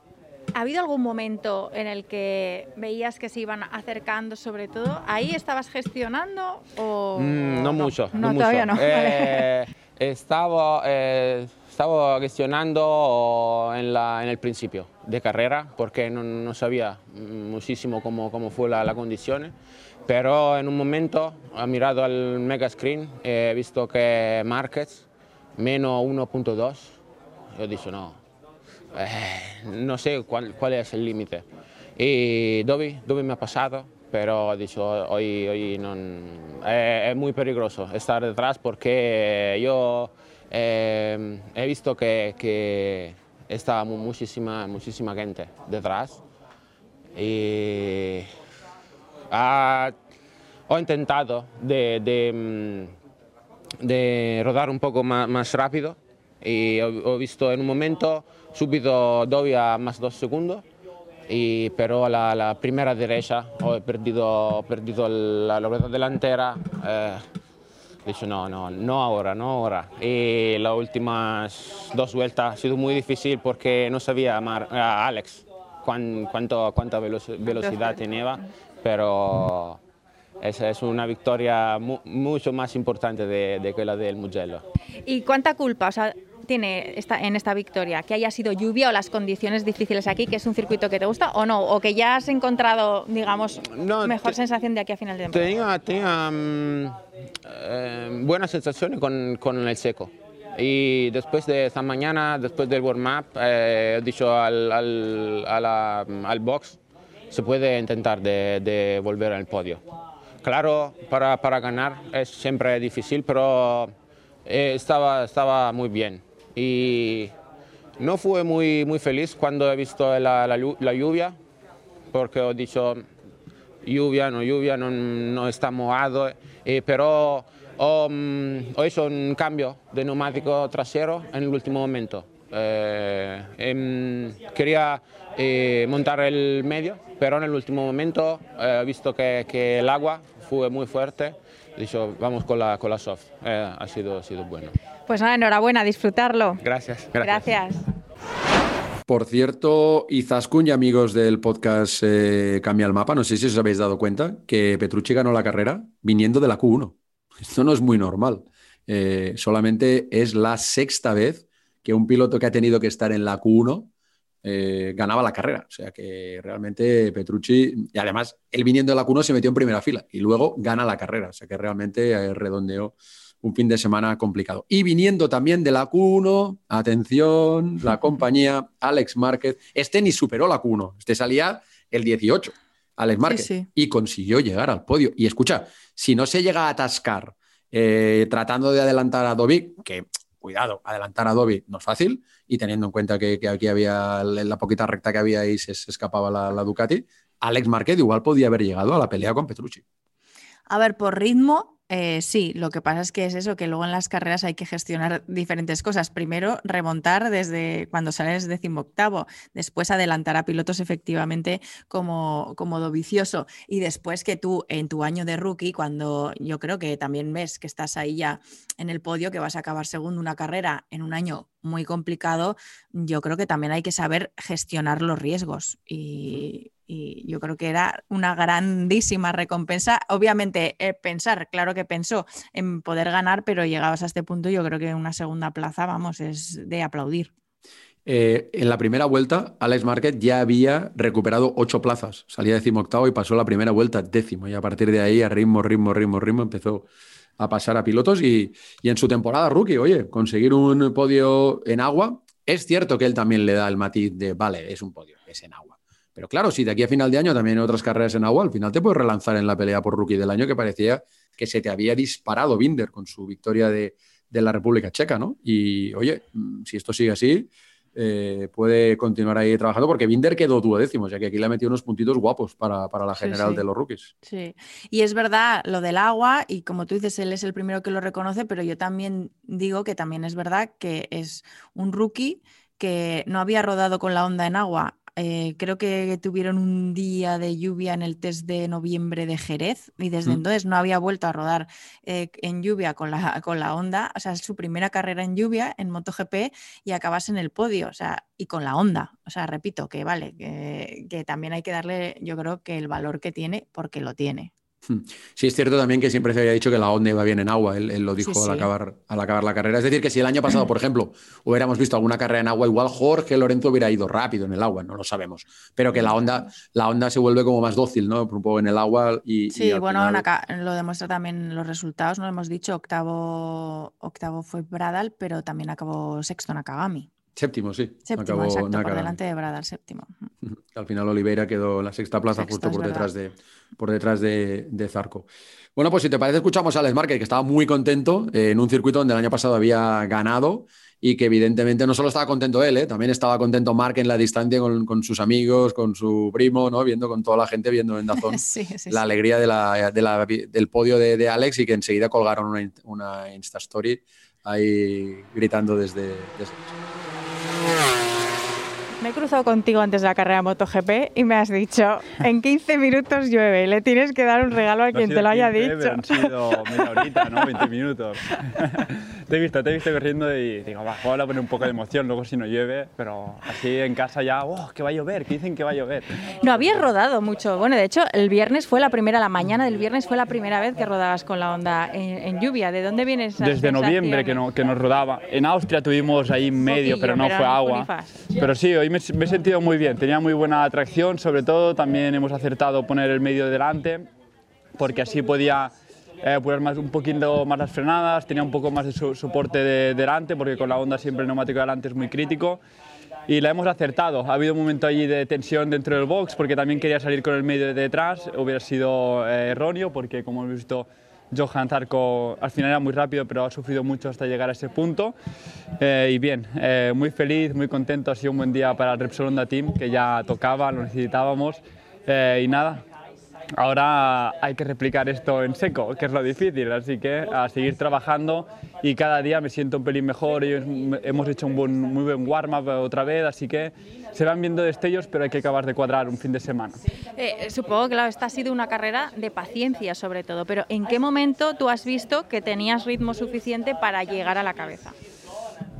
¿Ha habido algún momento en el que veías que se iban acercando sobre todo? ¿Ahí estabas gestionando o...?
Mm, no, mucho.
No,
no
todavía
mucho.
no.
Eh, estaba, eh, estaba gestionando en, la, en, el principio de carrera porque no, no sabía muchísimo cómo, cómo fue la, la condición. Pero en un momento he mirado al mega screen, he visto que Márquez menos 1.2. Yo he dicho, no, eh, no sé cuál, cuál, es el límite. Y Dobby, Dobby me ha pasado, pero he dicho, hoy, hoy no, eh, es muy peligroso estar detrás porque yo eh, he visto que, que está muchísima, muchísima gente detrás. Y he intentado de, de, de, rodar un poco más, más rápido y he, he visto en un momento subito Dobby a más dos segundos, y, pero a la, la, primera derecha he perdido, perdido la, la rueda delantera. Eh, he dicho no, no, no ahora, no ahora. Y las últimas dos vueltas ha sido muy difícil porque no sabía uh, Alex cuán, cuánto, cuánta velocidad tenía, pero esa es una victoria mu mucho más importante de, de que la del Mugello.
¿Y cuánta culpa? O sea, tiene esta, en esta victoria? ¿Que haya sido lluvia o las condiciones difíciles aquí, que es un circuito que te gusta o no? ¿O que ya has encontrado, digamos, no, mejor sensación de aquí a final de
Tenía,
temporada?
tenía um, eh, buenas sensaciones con, con, el seco. Y después de esta mañana, después del warm-up, eh, he dicho al, al, la, al box, se puede intentar de, de volver al podio. Claro, para, para, ganar es siempre difícil, pero eh, estaba, estaba muy bien y no fui muy, muy feliz cuando he visto la, la, la lluvia, porque he dicho, lluvia, no lluvia, no, no está mojado, eh, pero um, he hecho un cambio de neumático trasero en el último momento. Eh, eh, quería montar el medio, pero en el último momento he visto que, que, el agua fue muy fuerte, he dicho, vamos con la, con la soft, ha, sido, ha sido bueno.
Pues nada, enhorabuena, disfrutarlo.
Gracias.
Gracias.
gracias.
Por cierto, Izaskun y amigos del podcast eh, Cambia el Mapa, no sé si os habéis dado cuenta que Petrucci ganó la carrera viniendo de la Q1. Esto no es muy normal. Eh, solamente es la sexta vez que un piloto que ha tenido que estar en la Q1 eh, ganaba la carrera. O sea que realmente Petrucci, y además él viniendo de la Q1 se metió en primera fila y luego gana la carrera. O sea que realmente redondeó un fin de semana complicado. Y viniendo también de la Q1, atención, la compañía Alex Márquez, este ni superó la Q1, este salía el 18, Alex Márquez,
Sí, sí.
y consiguió llegar al podio. Y escucha, si no se llega a atascar eh, tratando de adelantar a Dobby, que cuidado, adelantar a Dobby no es fácil, y teniendo en cuenta que, aquí había la poquita recta que había ahí se, escapaba la, la Ducati, Alex Márquez igual podía haber llegado a la pelea con Petrucci.
A ver, por ritmo, eh, sí, lo que pasa es que es eso, que luego en las carreras hay que gestionar diferentes cosas. Primero, remontar desde cuando sales decimoctavo, después adelantar a pilotos efectivamente como, como Dovicioso y después que tú en tu año de rookie, cuando yo creo que también ves que estás ahí ya en el podio, que vas a acabar segundo una carrera en un año muy complicado, yo creo que también hay que saber gestionar los riesgos y, y yo creo que era una grandísima recompensa. Obviamente, eh, pensar, claro que pensó en poder ganar, pero llegabas a este punto, yo creo que una segunda plaza, vamos, es de aplaudir.
Eh, en la primera vuelta, Alex Márquez ya había recuperado ocho plazas. Salía decimoctavo y pasó la primera vuelta décimo. Y a partir de ahí, a ritmo, ritmo, ritmo, ritmo, empezó a pasar a pilotos. Y, y en su temporada rookie, oye, conseguir un podio en agua. Es cierto que él también le da el matiz de, vale, es un podio, es en agua. Pero claro, si de aquí a final de año también hay otras carreras en agua, al final te puedes relanzar en la pelea por rookie del año que parecía que se te había disparado Binder con su victoria de, de la República Checa, ¿no? Y oye, si esto sigue así, eh, puede continuar ahí trabajando porque Binder quedó duodécimo, ya que aquí le ha metido unos puntitos guapos para, para la general
sí, sí.
de los rookies.
Sí, y es verdad lo del agua, y como tú dices, él es el primero que lo reconoce, pero yo también digo que también es verdad que es un rookie que no había rodado con la onda en agua eh, creo que tuvieron un día de lluvia en el test de noviembre de Jerez y desde mm. entonces no había vuelto a rodar eh, en lluvia con la, con la Honda. O sea, es su primera carrera en lluvia en MotoGP y acabas en el podio, o sea, y con la Honda. O sea, repito, que vale, que, que también hay que darle, yo creo que el valor que tiene, porque lo tiene.
Hmm. Sí, es cierto también que siempre se había dicho que la Honda iba bien en agua, él, lo dijo al, acabar, al acabar la carrera. Es decir, que si el año pasado, por ejemplo, hubiéramos visto alguna carrera en agua, igual Jorge Lorenzo hubiera ido rápido en el agua, no lo sabemos. Pero que la Honda, la Honda se vuelve como más dócil, ¿no? Un poco en el agua y.
Sí, bueno, lo demuestra también los resultados, no hemos dicho, octavo, octavo fue Bradal, pero también acabó sexto Nakagami.
Séptimo, sí.
Séptimo, exacto, por delante de Bradal, séptimo.
Al final Oliveira quedó en la sexta plaza justo por detrás, de, por detrás de, Zarco. Bueno, pues si te parece, escuchamos a Alex Márquez, que estaba muy contento eh, en un circuito donde el año pasado había ganado y que evidentemente no solo estaba contento él, eh, también estaba contento Mark en la distancia con, sus amigos, con su primo, ¿no? viendo con toda la gente, viendo en Dazón la alegría de del podio de, Alex y que enseguida colgaron una, una Insta Story ahí gritando desde... desde
me he cruzado contigo antes de la carrera MotoGP y me has dicho, en 15 minutos llueve, le tienes que dar un regalo a quien te lo haya dicho.
Han sido media horita, ¿no? 20 minutos. te he visto, te he visto corriendo y digo, va, voy a poner un poco de emoción, luego si no llueve, pero así en casa ya, oh, que va a llover, que dicen que va a llover.
No habías rodado mucho. Bueno, de hecho, el viernes fue la primera, la mañana del viernes fue la primera vez que rodabas con la onda en, lluvia. ¿De dónde vienes?
Desde noviembre que, no, que nos rodaba. En Austria tuvimos ahí medio, pero no fue agua. Pero sí, hoy me, he sentido muy bien, tenía muy buena atracción, sobre todo también hemos acertado poner el medio delante, porque así podía eh, más, un poquito más las frenadas, tenía un poco más de soporte de, delante, porque con la onda siempre el neumático delante es muy crítico. Y la hemos acertado. Ha habido un momento allí de tensión dentro del box, porque también quería salir con el medio de detrás. Hubiera sido eh, erróneo, porque como hemos visto, Johan Zarco al final era muy rápido, pero ha sufrido mucho hasta llegar a ese punto. Eh, y bien, eh, muy feliz, muy contento. Ha sido un buen día para el Repsol Honda Team, que ya tocaba, lo necesitábamos. y nada, Ahora hay que replicar esto en seco, que es lo difícil, así que a seguir trabajando y cada día me siento un pelín mejor y hemos hecho un muy buen warm-up otra vez, así que se van viendo destellos, pero hay que acabar de cuadrar un fin de semana.
Eh, supongo que claro, esta ha sido una carrera de paciencia sobre todo, pero ¿en qué momento tú has visto que tenías ritmo suficiente para llegar a la cabeza?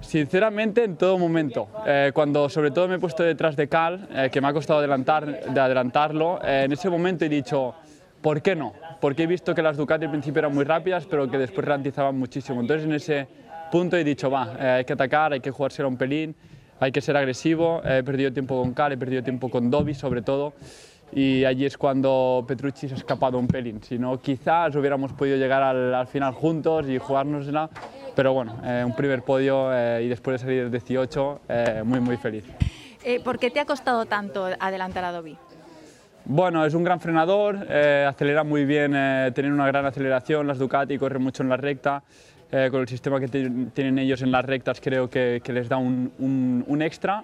Sinceramente, en todo momento. Eh, cuando sobre todo me he puesto detrás de Cal, eh, que me ha costado adelantar, de adelantarlo, eh, en ese momento he dicho, ¿por qué no? Porque he visto que las Ducati al principio eran muy rápidas, pero que después ralentizaban muchísimo. Entonces en ese punto he dicho, va, hay que atacar, hay que jugárselo un pelín, hay que ser agresivo. He perdido tiempo con Cal, he perdido tiempo con Dobby sobre todo y allí es cuando Petrucci se ha escapado un pelín. Si no, quizás hubiéramos podido llegar al, final juntos y jugárnosla, pero bueno, eh, un primer podio eh, y después de salir del 18, eh, muy muy feliz.
¿Por qué te ha costado tanto adelantar a Dobby?
Bueno, es un gran frenador, acelera muy bien, tiene una gran aceleración, las Ducati corren mucho en la recta, con el sistema que tienen ellos en las rectas creo que, que les da un, un, un extra.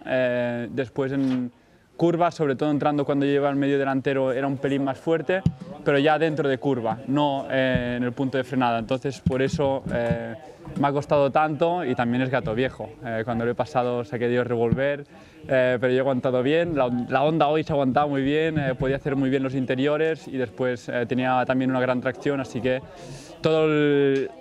después en, Curva, sobre todo entrando cuando lleva el medio delantero, era un pelín más fuerte, pero ya dentro de curva, no eh, en el punto de frenada. Entonces, por eso eh, me ha costado tanto y también es gato viejo. Eh, cuando lo he pasado se ha querido revolver, pero yo he aguantado bien. La, la, onda hoy se ha aguantado muy bien, podía hacer muy bien los interiores y después tenía también una gran tracción, así que todo el,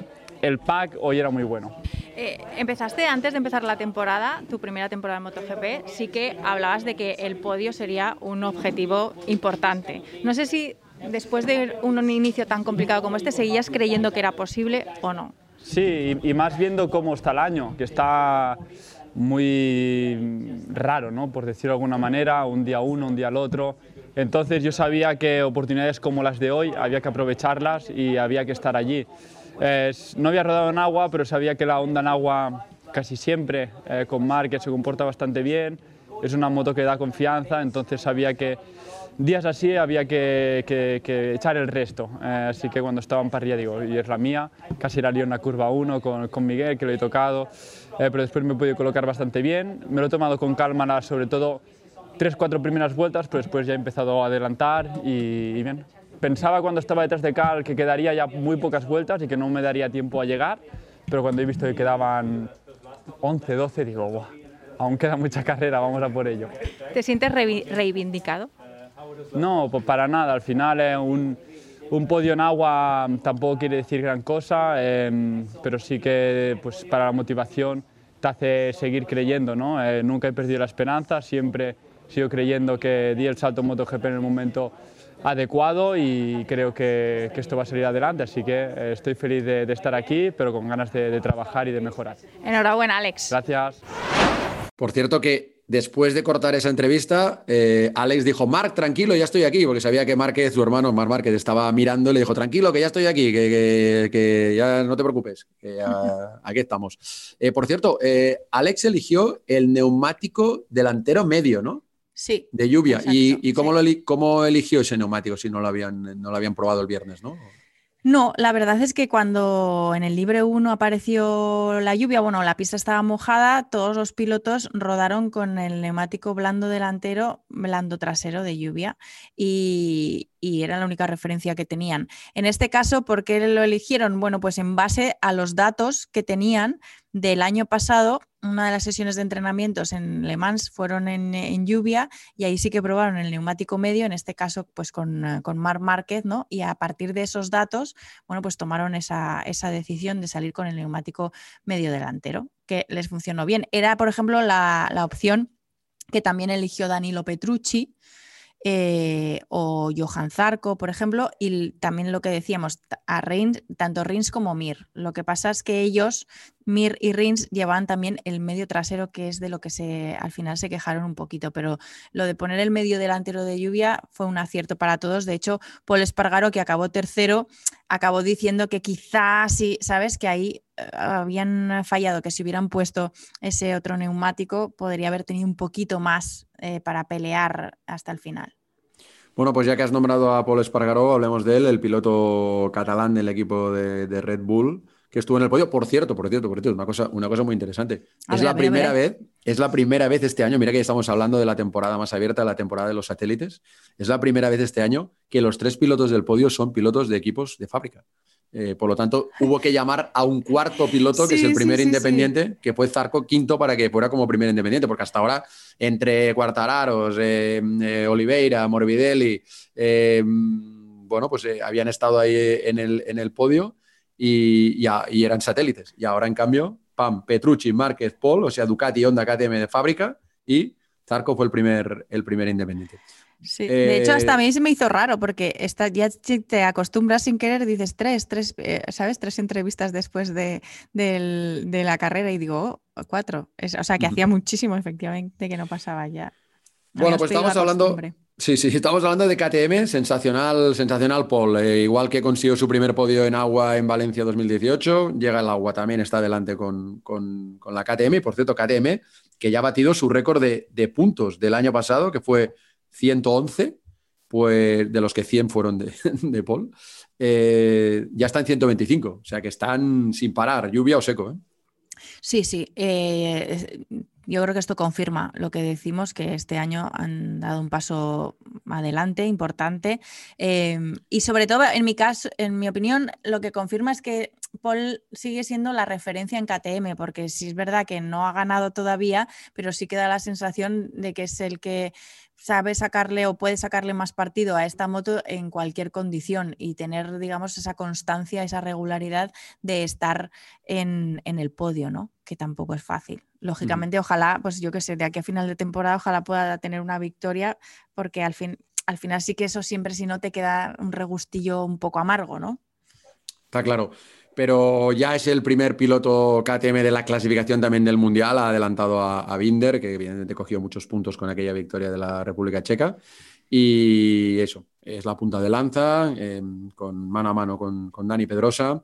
el pack hoy era muy bueno.
Eh, empezaste antes de empezar la temporada, tu primera temporada en MotoGP, sí que hablabas de que el podio sería un objetivo importante. No sé si después de un inicio tan complicado como este, seguías creyendo que era posible o no.
Sí, y, más viendo cómo está el año, que está muy raro, ¿no? por decirlo de alguna manera, un día uno, un día el otro. Entonces yo sabía que oportunidades como las de hoy había que aprovecharlas y había que estar allí no había rodado en agua, pero sabía que la onda en agua casi siempre eh, con Mar, que se comporta bastante bien, es una moto que da confianza, entonces sabía que días así había que, echar el resto. Eh, así que cuando estaba en parrilla digo, y es la mía, casi era en la curva 1 con, con, Miguel, que lo he tocado, eh, pero después me he podido colocar bastante bien. Me lo he tomado con calma, sobre todo tres, cuatro primeras vueltas, pero después ya he empezado a adelantar y bien pensaba cuando estaba detrás de Cal que quedaría ya muy pocas vueltas y que no me daría tiempo a llegar, pero cuando he visto que quedaban 11, 12, digo, aún queda mucha carrera, vamos a por ello.
¿Te sientes reivindicado?
No, pues para nada. Al final es un, un podio en agua tampoco quiere decir gran cosa, em, pero sí que pues, para la motivación te hace seguir creyendo. ¿no? Eh, nunca he perdido la esperanza, siempre sigo creyendo que di el salto en MotoGP en el momento adecuado y creo que, que, esto va a salir adelante, así que eh, estoy feliz de, de, estar aquí, pero con ganas de, de trabajar y de mejorar.
Enhorabuena, Alex.
Gracias.
Por cierto que después de cortar esa entrevista, eh, Alex dijo, Marc, tranquilo, ya estoy aquí, porque sabía que Márquez, su hermano Marc Márquez, estaba mirando y le dijo, tranquilo, que ya estoy aquí, que, que, que ya no te preocupes, que ya, aquí estamos. Eh, por cierto, eh, Alex eligió el neumático delantero medio, ¿no?
Sí.
De lluvia. Exacto, ¿Y, y cómo, sí. lo, cómo, eligió ese neumático si no lo habían, no lo habían probado el viernes, no?
No, la verdad es que cuando en el Libre 1 apareció la lluvia, bueno, la pista estaba mojada, todos los pilotos rodaron con el neumático blando delantero, blando trasero de lluvia y, era la única referencia que tenían. En este caso, ¿por qué lo eligieron? Bueno, pues en base a los datos que tenían del año pasado, una de las sesiones de entrenamientos en Le Mans fueron en, en, lluvia y ahí sí que probaron el neumático medio, en este caso pues con, con Marc Márquez, ¿no? Y a partir de esos datos, bueno, pues tomaron esa, esa decisión de salir con el neumático medio delantero, que les funcionó bien. Era, por ejemplo, la, la opción que también eligió Danilo Petrucci, eh, o Johan Zarco, por ejemplo, y también lo que decíamos, a Rins, tanto Rins como Mir. Lo que pasa es que ellos, Mir y Rins, llevaban también el medio trasero, que es de lo que se, al final se quejaron un poquito, pero lo de poner el medio delantero de lluvia fue un acierto para todos. De hecho, Paul Espargaro, que acabó tercero, acabó diciendo que quizás sí, ¿sabes? Que ahí uh, habían fallado, que si hubieran puesto ese otro neumático, podría haber tenido un poquito más eh, para pelear hasta el final.
Bueno, pues ya que has nombrado a Paul Espargaró, hablemos de él, el piloto catalán del equipo de, Red Bull, que estuvo en el podio. Por cierto, por cierto, por cierto, una cosa, una cosa muy interesante. A es ver, la primera vez, es la primera vez este año, mira que ya estamos hablando de la temporada más abierta, la temporada de los satélites, es la primera vez este año que los tres pilotos del podio son pilotos de equipos de fábrica. Eh, por lo tanto, hubo que llamar a un cuarto piloto, que es el primer sí, independiente, que fue Zarco quinto para que fuera como primer independiente, porque hasta ahora, entre Cuartararos, eh, eh, Oliveira, Morbidelli, eh, bueno, pues habían estado ahí en el, en el podio y, y, a, y, eran satélites. Y ahora, en cambio, Pam, Petrucci, Márquez, Paul, o sea, Ducati, Honda, KTM de fábrica y Zarco fue el primer, el primer independiente.
Sí, de hecho hasta a mí se me hizo raro porque esta, ya te acostumbras sin querer, dices tres, tres, eh, ¿sabes? Tres entrevistas después de, de, de la carrera y digo, oh, cuatro. Es, o sea, que hacía muchísimo efectivamente que no pasaba ya.
Bueno, pues estamos hablando... Sí, sí, estamos hablando de KTM, sensacional, sensacional Paul. Eh, igual que consiguió su primer podio en agua en Valencia 2018, llega el agua también, está adelante con, con, con la KTM. Por cierto, KTM, que ya ha batido su récord de, de puntos del año pasado, que fue 111, pues de los que 100 fueron de, de Paul, eh, ya está en 125, o sea que están sin parar, lluvia o seco. ¿eh?
Sí, sí. Eh, yo creo que esto confirma lo que decimos, que este año han dado un paso adelante importante. Eh, y sobre todo, en mi caso, en mi opinión, lo que confirma es que Paul sigue siendo la referencia en KTM, porque sí es verdad que no ha ganado todavía, pero sí queda la sensación de que es el que sabe sacarle o puede sacarle más partido a esta moto en cualquier condición y tener, digamos, esa constancia, esa regularidad de estar en, en el podio, ¿no? Que tampoco es fácil. Lógicamente, ojalá, pues yo que sé, de aquí a final de temporada, ojalá pueda tener una victoria, porque al fin, al final sí que eso siempre, si no, te queda un regustillo un poco amargo, ¿no?
Está claro pero ya es el primer piloto KTM de la clasificación también del Mundial, ha adelantado a, a, Binder, que evidentemente cogió muchos puntos con aquella victoria de la República Checa. Y eso, es la punta de lanza, eh, con mano a mano con, con, Dani Pedrosa.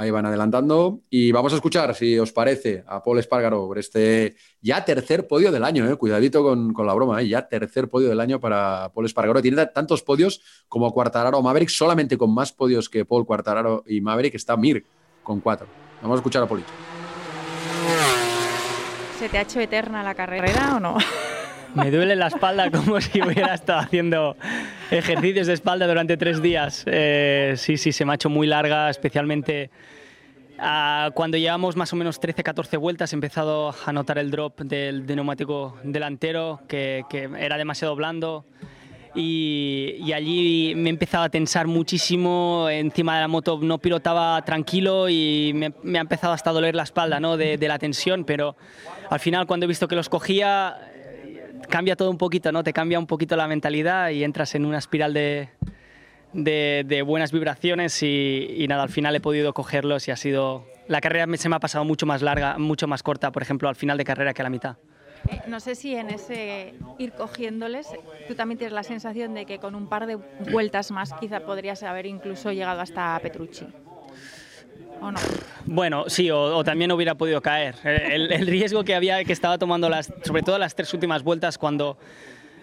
Ahí van adelantando. Y vamos a escuchar, si os parece, a Paul Espargaro por este ya tercer podio del año. Eh. Cuidadito con, con la broma, eh. ya tercer podio del año para Paul Espargaro. Tiene tantos podios como Cuartararo o Maverick, solamente con más podios que Paul Cuartararo y Maverick está Mir con cuatro. Vamos a escuchar a Polito.
¿Se te ha hecho eterna la carrera o no?
Me duele la espalda como si hubiera estado haciendo ejercicios de espalda durante tres días. Eh, sí, sí, se me ha hecho muy larga, especialmente Ah, cuando llevamos más o menos 13-14 vueltas he empezado a notar el drop del, neumático delantero, que, era demasiado blando. Y, allí me empezaba a tensar muchísimo, encima de la moto no pilotaba tranquilo y me, ha empezado hasta a doler la espalda ¿no? de, de, la tensión, pero al final cuando he visto que los cogía cambia todo un poquito, ¿no? te cambia un poquito la mentalidad y entras en una espiral de, de, buenas vibraciones y, nada, al final he podido cogerlos y ha sido... La carrera se me ha pasado mucho más larga, mucho más corta, por ejemplo, al final de carrera que a la mitad.
Eh, no sé si en ese ir cogiéndoles, tú también tienes la sensación de que con un par de vueltas más quizá podrías haber incluso llegado hasta Petrucci.
Bueno, sí, o, también hubiera podido caer. El, riesgo que había, que estaba tomando las, sobre todo las tres últimas vueltas cuando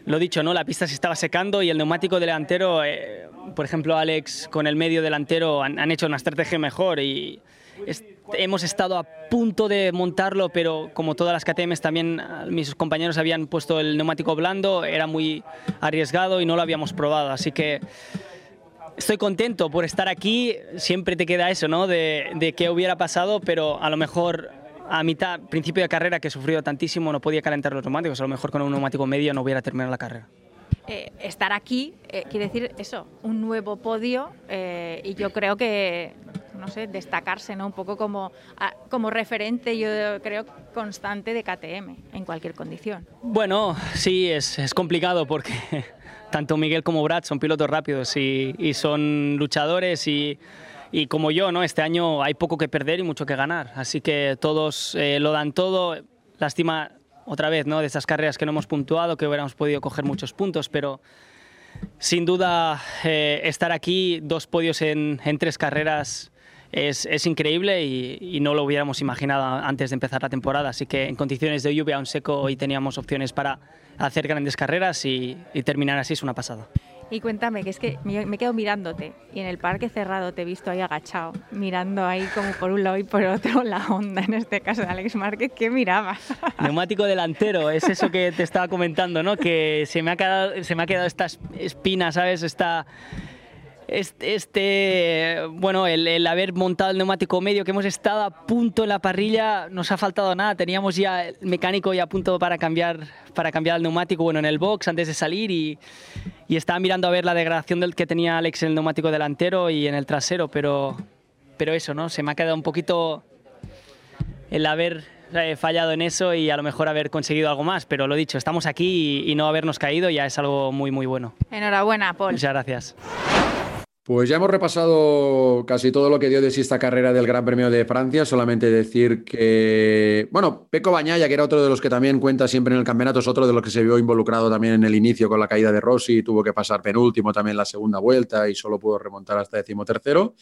lo dicho, ¿no? La pista se estaba secando y el neumático delantero, eh, por ejemplo, Alex con el medio delantero han, hecho una estrategia mejor y hemos estado a punto de montarlo, pero como todas las KTMs también mis compañeros habían puesto el neumático blando, era muy arriesgado y no lo habíamos probado, así que estoy contento por estar aquí, siempre te queda eso, ¿no? De, de qué hubiera pasado, pero a lo mejor a mitad, principio de carrera, que he sufrido tantísimo, no podía calentar los neumáticos. A lo mejor con un neumático medio no hubiera terminado la carrera.
Eh, estar aquí eh, quiere decir eso, un nuevo podio eh, y yo creo que, no sé, destacarse ¿no? un poco como, como referente, yo creo, constante de KTM en cualquier condición.
Bueno, sí, es, es complicado porque tanto Miguel como Brad son pilotos rápidos y, y son luchadores y y como yo, ¿no? Este año hay poco que perder y mucho que ganar, así que todos eh, lo dan todo. Lástima otra vez, ¿no? De esas carreras que no hemos puntuado, que hubiéramos podido coger muchos puntos, pero sin duda eh, estar aquí, dos podios en, en tres carreras. Es, es, increíble y, y, no lo hubiéramos imaginado antes de empezar la temporada. Así que en condiciones de lluvia, un seco, hoy teníamos opciones para hacer grandes carreras y, y terminar así es una pasada.
Y cuéntame, que es que me quedo mirándote y en el parque cerrado te he visto ahí agachado, mirando ahí como por un lado y por otro la onda, en este caso de Alex Márquez, ¿qué mirabas?
Neumático delantero, es eso que te estaba comentando, ¿no? Que se me ha quedado, se me ha quedado esta espina, ¿sabes? Esta este, bueno, el, haber montado el neumático medio, que hemos estado a punto en la parrilla, nos ha faltado nada. Teníamos ya el mecánico ya a punto para cambiar, para cambiar el neumático, bueno, en el box antes de salir y, y estaba mirando a ver la degradación del que tenía Alex en el neumático delantero y en el trasero, pero, pero eso, ¿no? Se me ha quedado un poquito el haber eh, fallado en eso y a lo mejor haber conseguido algo más, pero lo dicho, estamos aquí y, y no habernos caído ya es algo muy, muy bueno.
Enhorabuena, Paul.
Muchas gracias.
Pues ya hemos repasado casi todo lo que dio de sí esta carrera del Gran Premio de Francia. Solamente decir que, bueno, Peco Bañaya, que era otro de los que también cuenta siempre en el campeonato, es otro de los que se vio involucrado también en el inicio con la caída de Rossi. Tuvo que pasar penúltimo también la segunda vuelta y solo pudo remontar hasta decimotercero.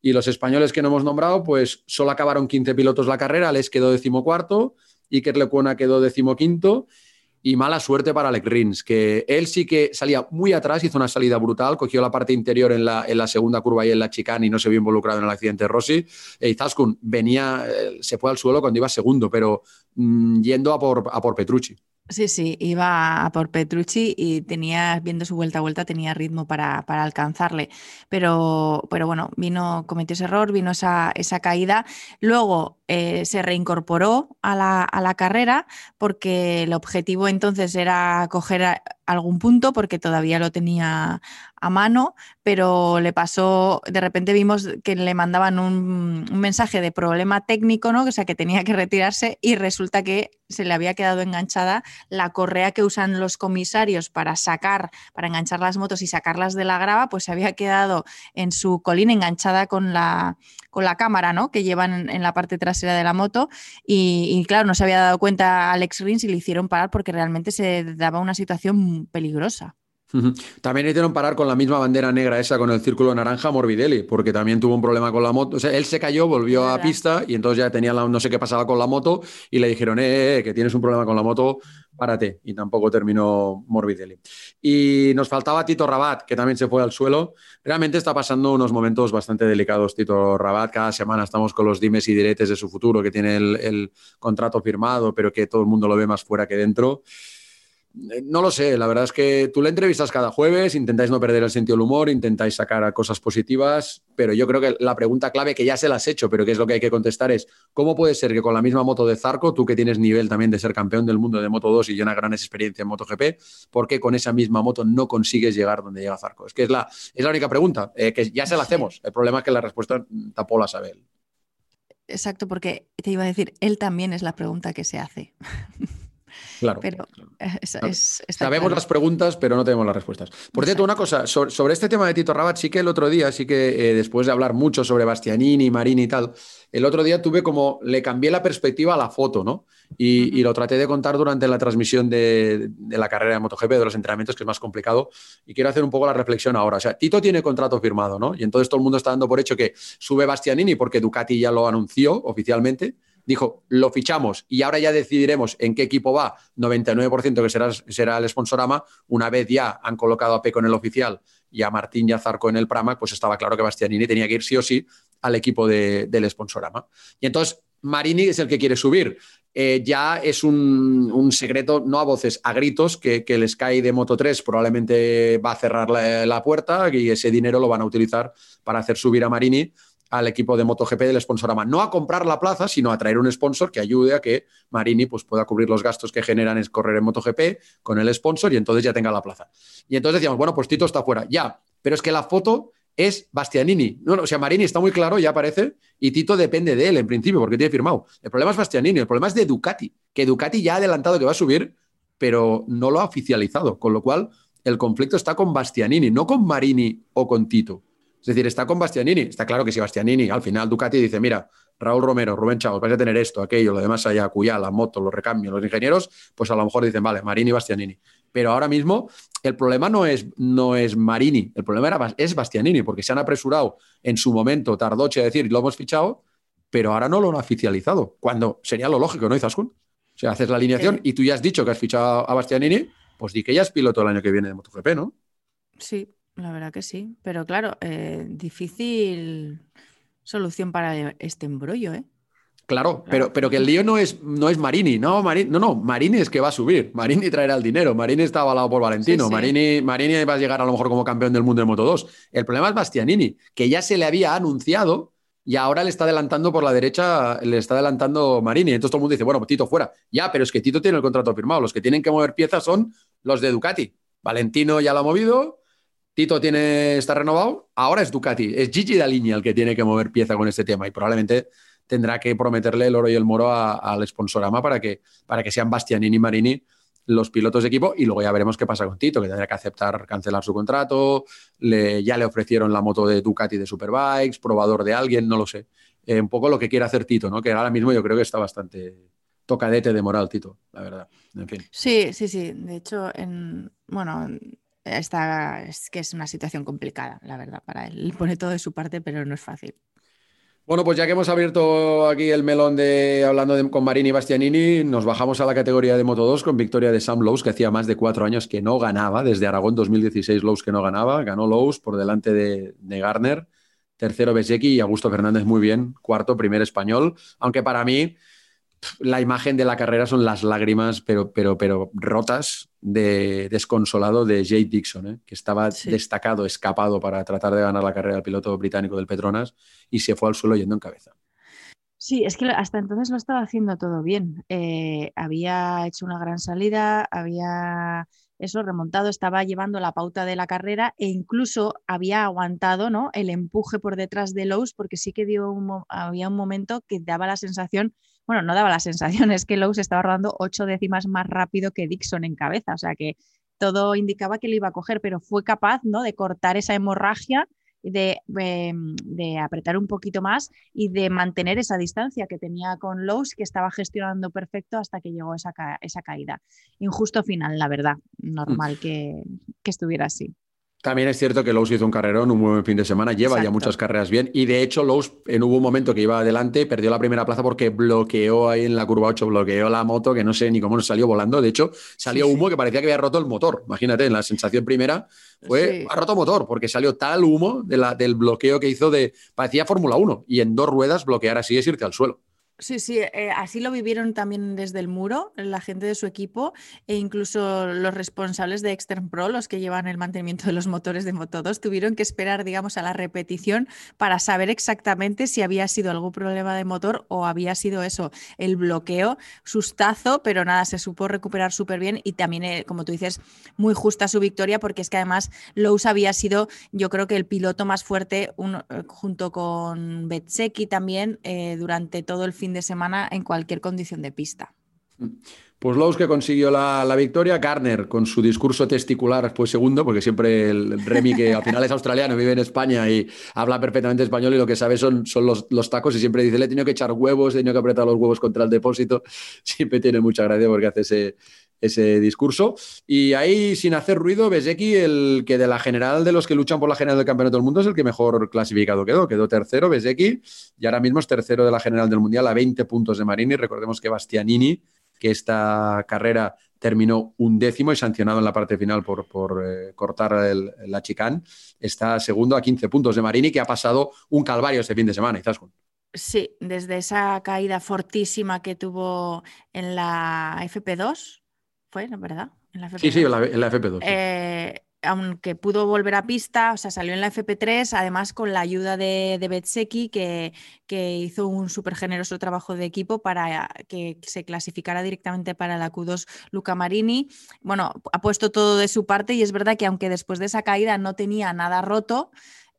Y los españoles que no hemos nombrado, pues solo acabaron 15 pilotos la carrera, les quedó decimocuarto, Iker Lecuona quedó decimoquinto y mala suerte para Alex Rins, que él sí que salía muy atrás, hizo una salida brutal, cogió la parte interior en la, en la segunda curva y en la chicane y no se vio involucrado en el accidente de Rossi. E Izaskun venía, eh, se fue al suelo cuando iba segundo, pero mm, yendo a por, a por Petrucci.
Sí, sí, iba a por Petrucci y tenía, viendo su vuelta a vuelta, tenía ritmo para, para alcanzarle. Pero, pero bueno, vino, cometió ese error, vino esa, esa caída. Luego eh, se reincorporó a la, a la, carrera porque el objetivo entonces era coger algún punto porque todavía lo tenía a mano, pero le pasó, de repente vimos que le mandaban un, mensaje de problema técnico, ¿no? O sea, que tenía que retirarse y resulta que se le había quedado enganchada la correa que usan los comisarios para sacar, para enganchar las motos y sacarlas de la grava, pues se había quedado en su colina enganchada con la, con la cámara, ¿no? Que llevan en, la parte trasera de la moto y, claro, no se había dado cuenta Alex Rins y le hicieron parar porque realmente se daba una situación peligrosa.
También hicieron parar con la misma bandera negra esa con el círculo naranja Morbidelli, porque también tuvo un problema con la moto. O sea, él se cayó, volvió a pista y entonces ya tenía la, no sé qué pasaba con la moto y le dijeron, eh, eh, eh, que tienes un problema con la moto, Y tampoco terminó Morbidelli. Y nos faltaba Tito Rabat, que también se fue al suelo. Realmente está pasando unos momentos bastante delicados Tito Rabat. Cada semana estamos con los dimes y diretes de su futuro, que tiene el contrato firmado, pero que todo el mundo lo ve más fuera que dentro. Eh, no lo sé, la verdad es que tú le entrevistas cada jueves, intentáis no perder el sentido del humor, intentáis sacar cosas positivas, pero yo creo que la pregunta clave que ya se la has hecho, pero que es lo que hay que contestar es, ¿cómo puede ser que con la misma moto de Zarco, tú que tienes nivel también de ser campeón del mundo de Moto 2 y una gran experiencia en MotoGP, ¿por qué con esa misma moto no consigues llegar donde llega Zarco? Es que es la, es la única pregunta, eh, que ya se la hacemos. El problema es que la respuesta tapó la sabe
Exacto, porque te iba a decir, él también es la pregunta que se hace.
Claro.
Pero
Sabemos las preguntas, pero no tenemos las respuestas. Por cierto, una cosa, sobre, este tema de Tito Rabat, sí que el otro día, sí que eh, después de hablar mucho sobre Bastianini, Marini y tal, el otro día tuve como, le cambié la perspectiva a la foto, ¿no? Y, lo traté de contar durante la transmisión de, la carrera de MotoGP, de los entrenamientos, que es más complicado. Y quiero hacer un poco la reflexión ahora. O sea, Tito tiene contrato firmado, ¿no? Y entonces todo el mundo está dando por hecho que sube Bastianini porque Ducati ya lo anunció oficialmente dijo, lo fichamos y ahora ya decidiremos en qué equipo va, 99% que será, será el Sponsorama, una vez ya han colocado a Peco en el oficial y a Martín y a Zarco en el Pramac, pues estaba claro que Bastianini tenía que ir sí o sí al equipo del Sponsorama. Y entonces Marini es el que quiere subir. Eh, ya es un, secreto, no a voces, a gritos, que, que el Sky de Moto 3 probablemente va a cerrar la, la, puerta y ese dinero lo van a utilizar para hacer subir a Marini al equipo de MotoGP del Sponsorama. No a comprar la plaza, sino a traer un sponsor que ayude a que Marini pues, pueda cubrir los gastos que generan es correr en MotoGP con el sponsor y entonces ya tenga la plaza. Y entonces decíamos, bueno, pues Tito está fuera. Ya, pero es que la foto es Bastianini. No, o sea, Marini está muy claro, ya aparece, y Tito depende de él en principio, porque tiene firmado. El problema es Bastianini, el problema es de Ducati, que Ducati ya ha adelantado que va a subir, pero no lo ha oficializado, con lo cual el conflicto está con Bastianini, no con Marini o con Tito. Es decir, está con Bastianini. Está claro que si Bastianini al final Ducati dice, mira, Raúl Romero, Rubén Chavos, vais a tener esto, aquello, lo demás allá, cuya, la moto, los recambios, los ingenieros, pues a lo mejor dicen, vale, Marini y Bastianini. Pero ahora mismo el problema no es, no es Marini, el problema era, es Bastianini, porque se han apresurado en su momento, Tardoche, a decir, lo hemos fichado, pero ahora no lo han oficializado, cuando sería lo lógico, ¿no, Izaskun? O sea, haces la alineación y tú ya has dicho que has fichado a Bastianini, pues di que ya es piloto el año que viene de MotoGP, ¿no?
Sí, la verdad que sí, pero claro, eh, difícil solución para este embrollo, ¿eh?
Claro, pero, pero que el lío no es, no es Marini, no, Marini, no, no, Marini es que va a subir, Marini traerá el dinero, Marini está avalado por Valentino, Marini, Marini va a llegar a lo mejor como campeón del mundo de Moto 2. El problema es Bastianini, que ya se le había anunciado y ahora le está adelantando por la derecha, le está adelantando Marini. Entonces todo el mundo dice, bueno, Tito fuera. Ya, pero es que Tito tiene el contrato firmado, los que tienen que mover piezas son los de Ducati. Valentino ya lo ha movido, Tito tiene, está renovado, ahora es Ducati, es Gigi Daliña el que tiene que mover pieza con este tema y probablemente tendrá que prometerle el oro y el moro al sponsorama para que, para que sean Bastianini y Marini los pilotos de equipo y luego ya veremos qué pasa con Tito, que tendrá que aceptar cancelar su contrato, ya le ofrecieron la moto de Ducati de Superbikes, probador de alguien, no lo sé. Eh, un poco lo que quiere hacer Tito, ¿no? que ahora mismo yo creo que está bastante tocadete de moral Tito, la verdad. En fin.
Sí, sí, sí. De hecho, en, bueno, Está, es que es una situación complicada, la verdad, para él. Pone todo de su parte, pero no es fácil.
Bueno, pues ya que hemos abierto aquí el melón de hablando con Marini y Bastianini, nos bajamos a la categoría de Moto 2 con victoria de Sam Lowe's, que hacía más de cuatro años que no ganaba, desde Aragón 2016 Lowe's que no ganaba, ganó Lowe's por delante de, de Garner, tercero Besecky y Augusto Fernández muy bien, cuarto, primer español, aunque para mí la imagen de la carrera son las lágrimas, pero, pero, pero rotas de desconsolado de Jay Dixon, ¿eh? que estaba destacado, escapado para tratar de ganar la carrera del piloto británico del Petronas y se fue al suelo yendo en cabeza.
Sí, es que hasta entonces lo estaba haciendo todo bien. Eh, había hecho una gran salida, había eso remontado, estaba llevando la pauta de la carrera e incluso había aguantado ¿no? el empuje por detrás de Lowe's porque sí que dio había un momento que daba la sensación bueno, no daba la sensación, es que Lowe's estaba rodando ocho décimas más rápido que Dixon en cabeza, o sea que todo indicaba que lo iba a coger, pero fue capaz ¿no? de cortar esa hemorragia, de, em, de, apretar un poquito más y de mantener esa distancia que tenía con Lowe's, que estaba gestionando perfecto hasta que llegó esa, esa caída. Injusto final, la verdad, normal mm. que, que estuviera así.
También es cierto que Lowe's hizo un carrerón, un buen fin de semana, lleva ya muchas carreras bien. Y de hecho, Lowe's en hubo un momento que iba adelante, perdió la primera plaza porque bloqueó ahí en la curva 8, bloqueó la moto, que no sé ni cómo nos salió volando. De hecho, salió humo que parecía que había roto el motor. Imagínate, en la sensación primera fue, ha roto motor, porque salió tal humo de la, del bloqueo que hizo de, parecía Fórmula 1. Y en dos ruedas bloquear así es irte al suelo.
Sí, sí, eh, así lo vivieron también desde el muro la gente de su equipo e incluso los responsables de Extern Pro, los que llevan el mantenimiento de los motores de Moto2, tuvieron que esperar, digamos, a la repetición para saber exactamente si había sido algún problema de motor o había sido eso, el bloqueo, sustazo, pero nada, se supo recuperar súper bien y también, eh, como tú dices, muy justa su victoria porque es que además Lowe's había sido, yo creo que el piloto más fuerte eh, junto con Betseki también durante todo el fin de semana en cualquier condición de pista.
Pues Lowe's que consiguió la, victoria, Garner con su discurso testicular fue segundo, porque siempre el Remy, que al final es australiano, vive en España y habla perfectamente español y lo que sabe son, son los, tacos y siempre dice, le he tenido que echar huevos, he tenido que apretar los huevos contra el depósito. Siempre tiene mucha gracia porque hace ese, ese discurso. Y ahí, sin hacer ruido, Beseki, el que de la general de los que luchan por la general del campeonato del mundo, es el que mejor clasificado quedó. Quedó tercero, Beseki, y ahora mismo es tercero de la general del mundial a 20 puntos de Marini. Recordemos que Bastianini, que esta carrera terminó un décimo y sancionado en la parte final por, por eh, cortar la chicán, está segundo a 15 puntos de Marini, que ha pasado un calvario este fin de semana, Izaskun.
Sí, desde esa caída fortísima que tuvo en la FP2, fue. ¿verdad?
En la FP2. Sí, sí, en la, FP2.
Eh, aunque pudo volver a pista, o sea, salió en la FP3, además con la ayuda de, de Betseki, que, que, hizo un súper generoso trabajo de equipo para que se clasificara directamente para la Q2 Luca Marini. Bueno, ha puesto todo de su parte y es verdad que aunque después de esa caída no tenía nada roto,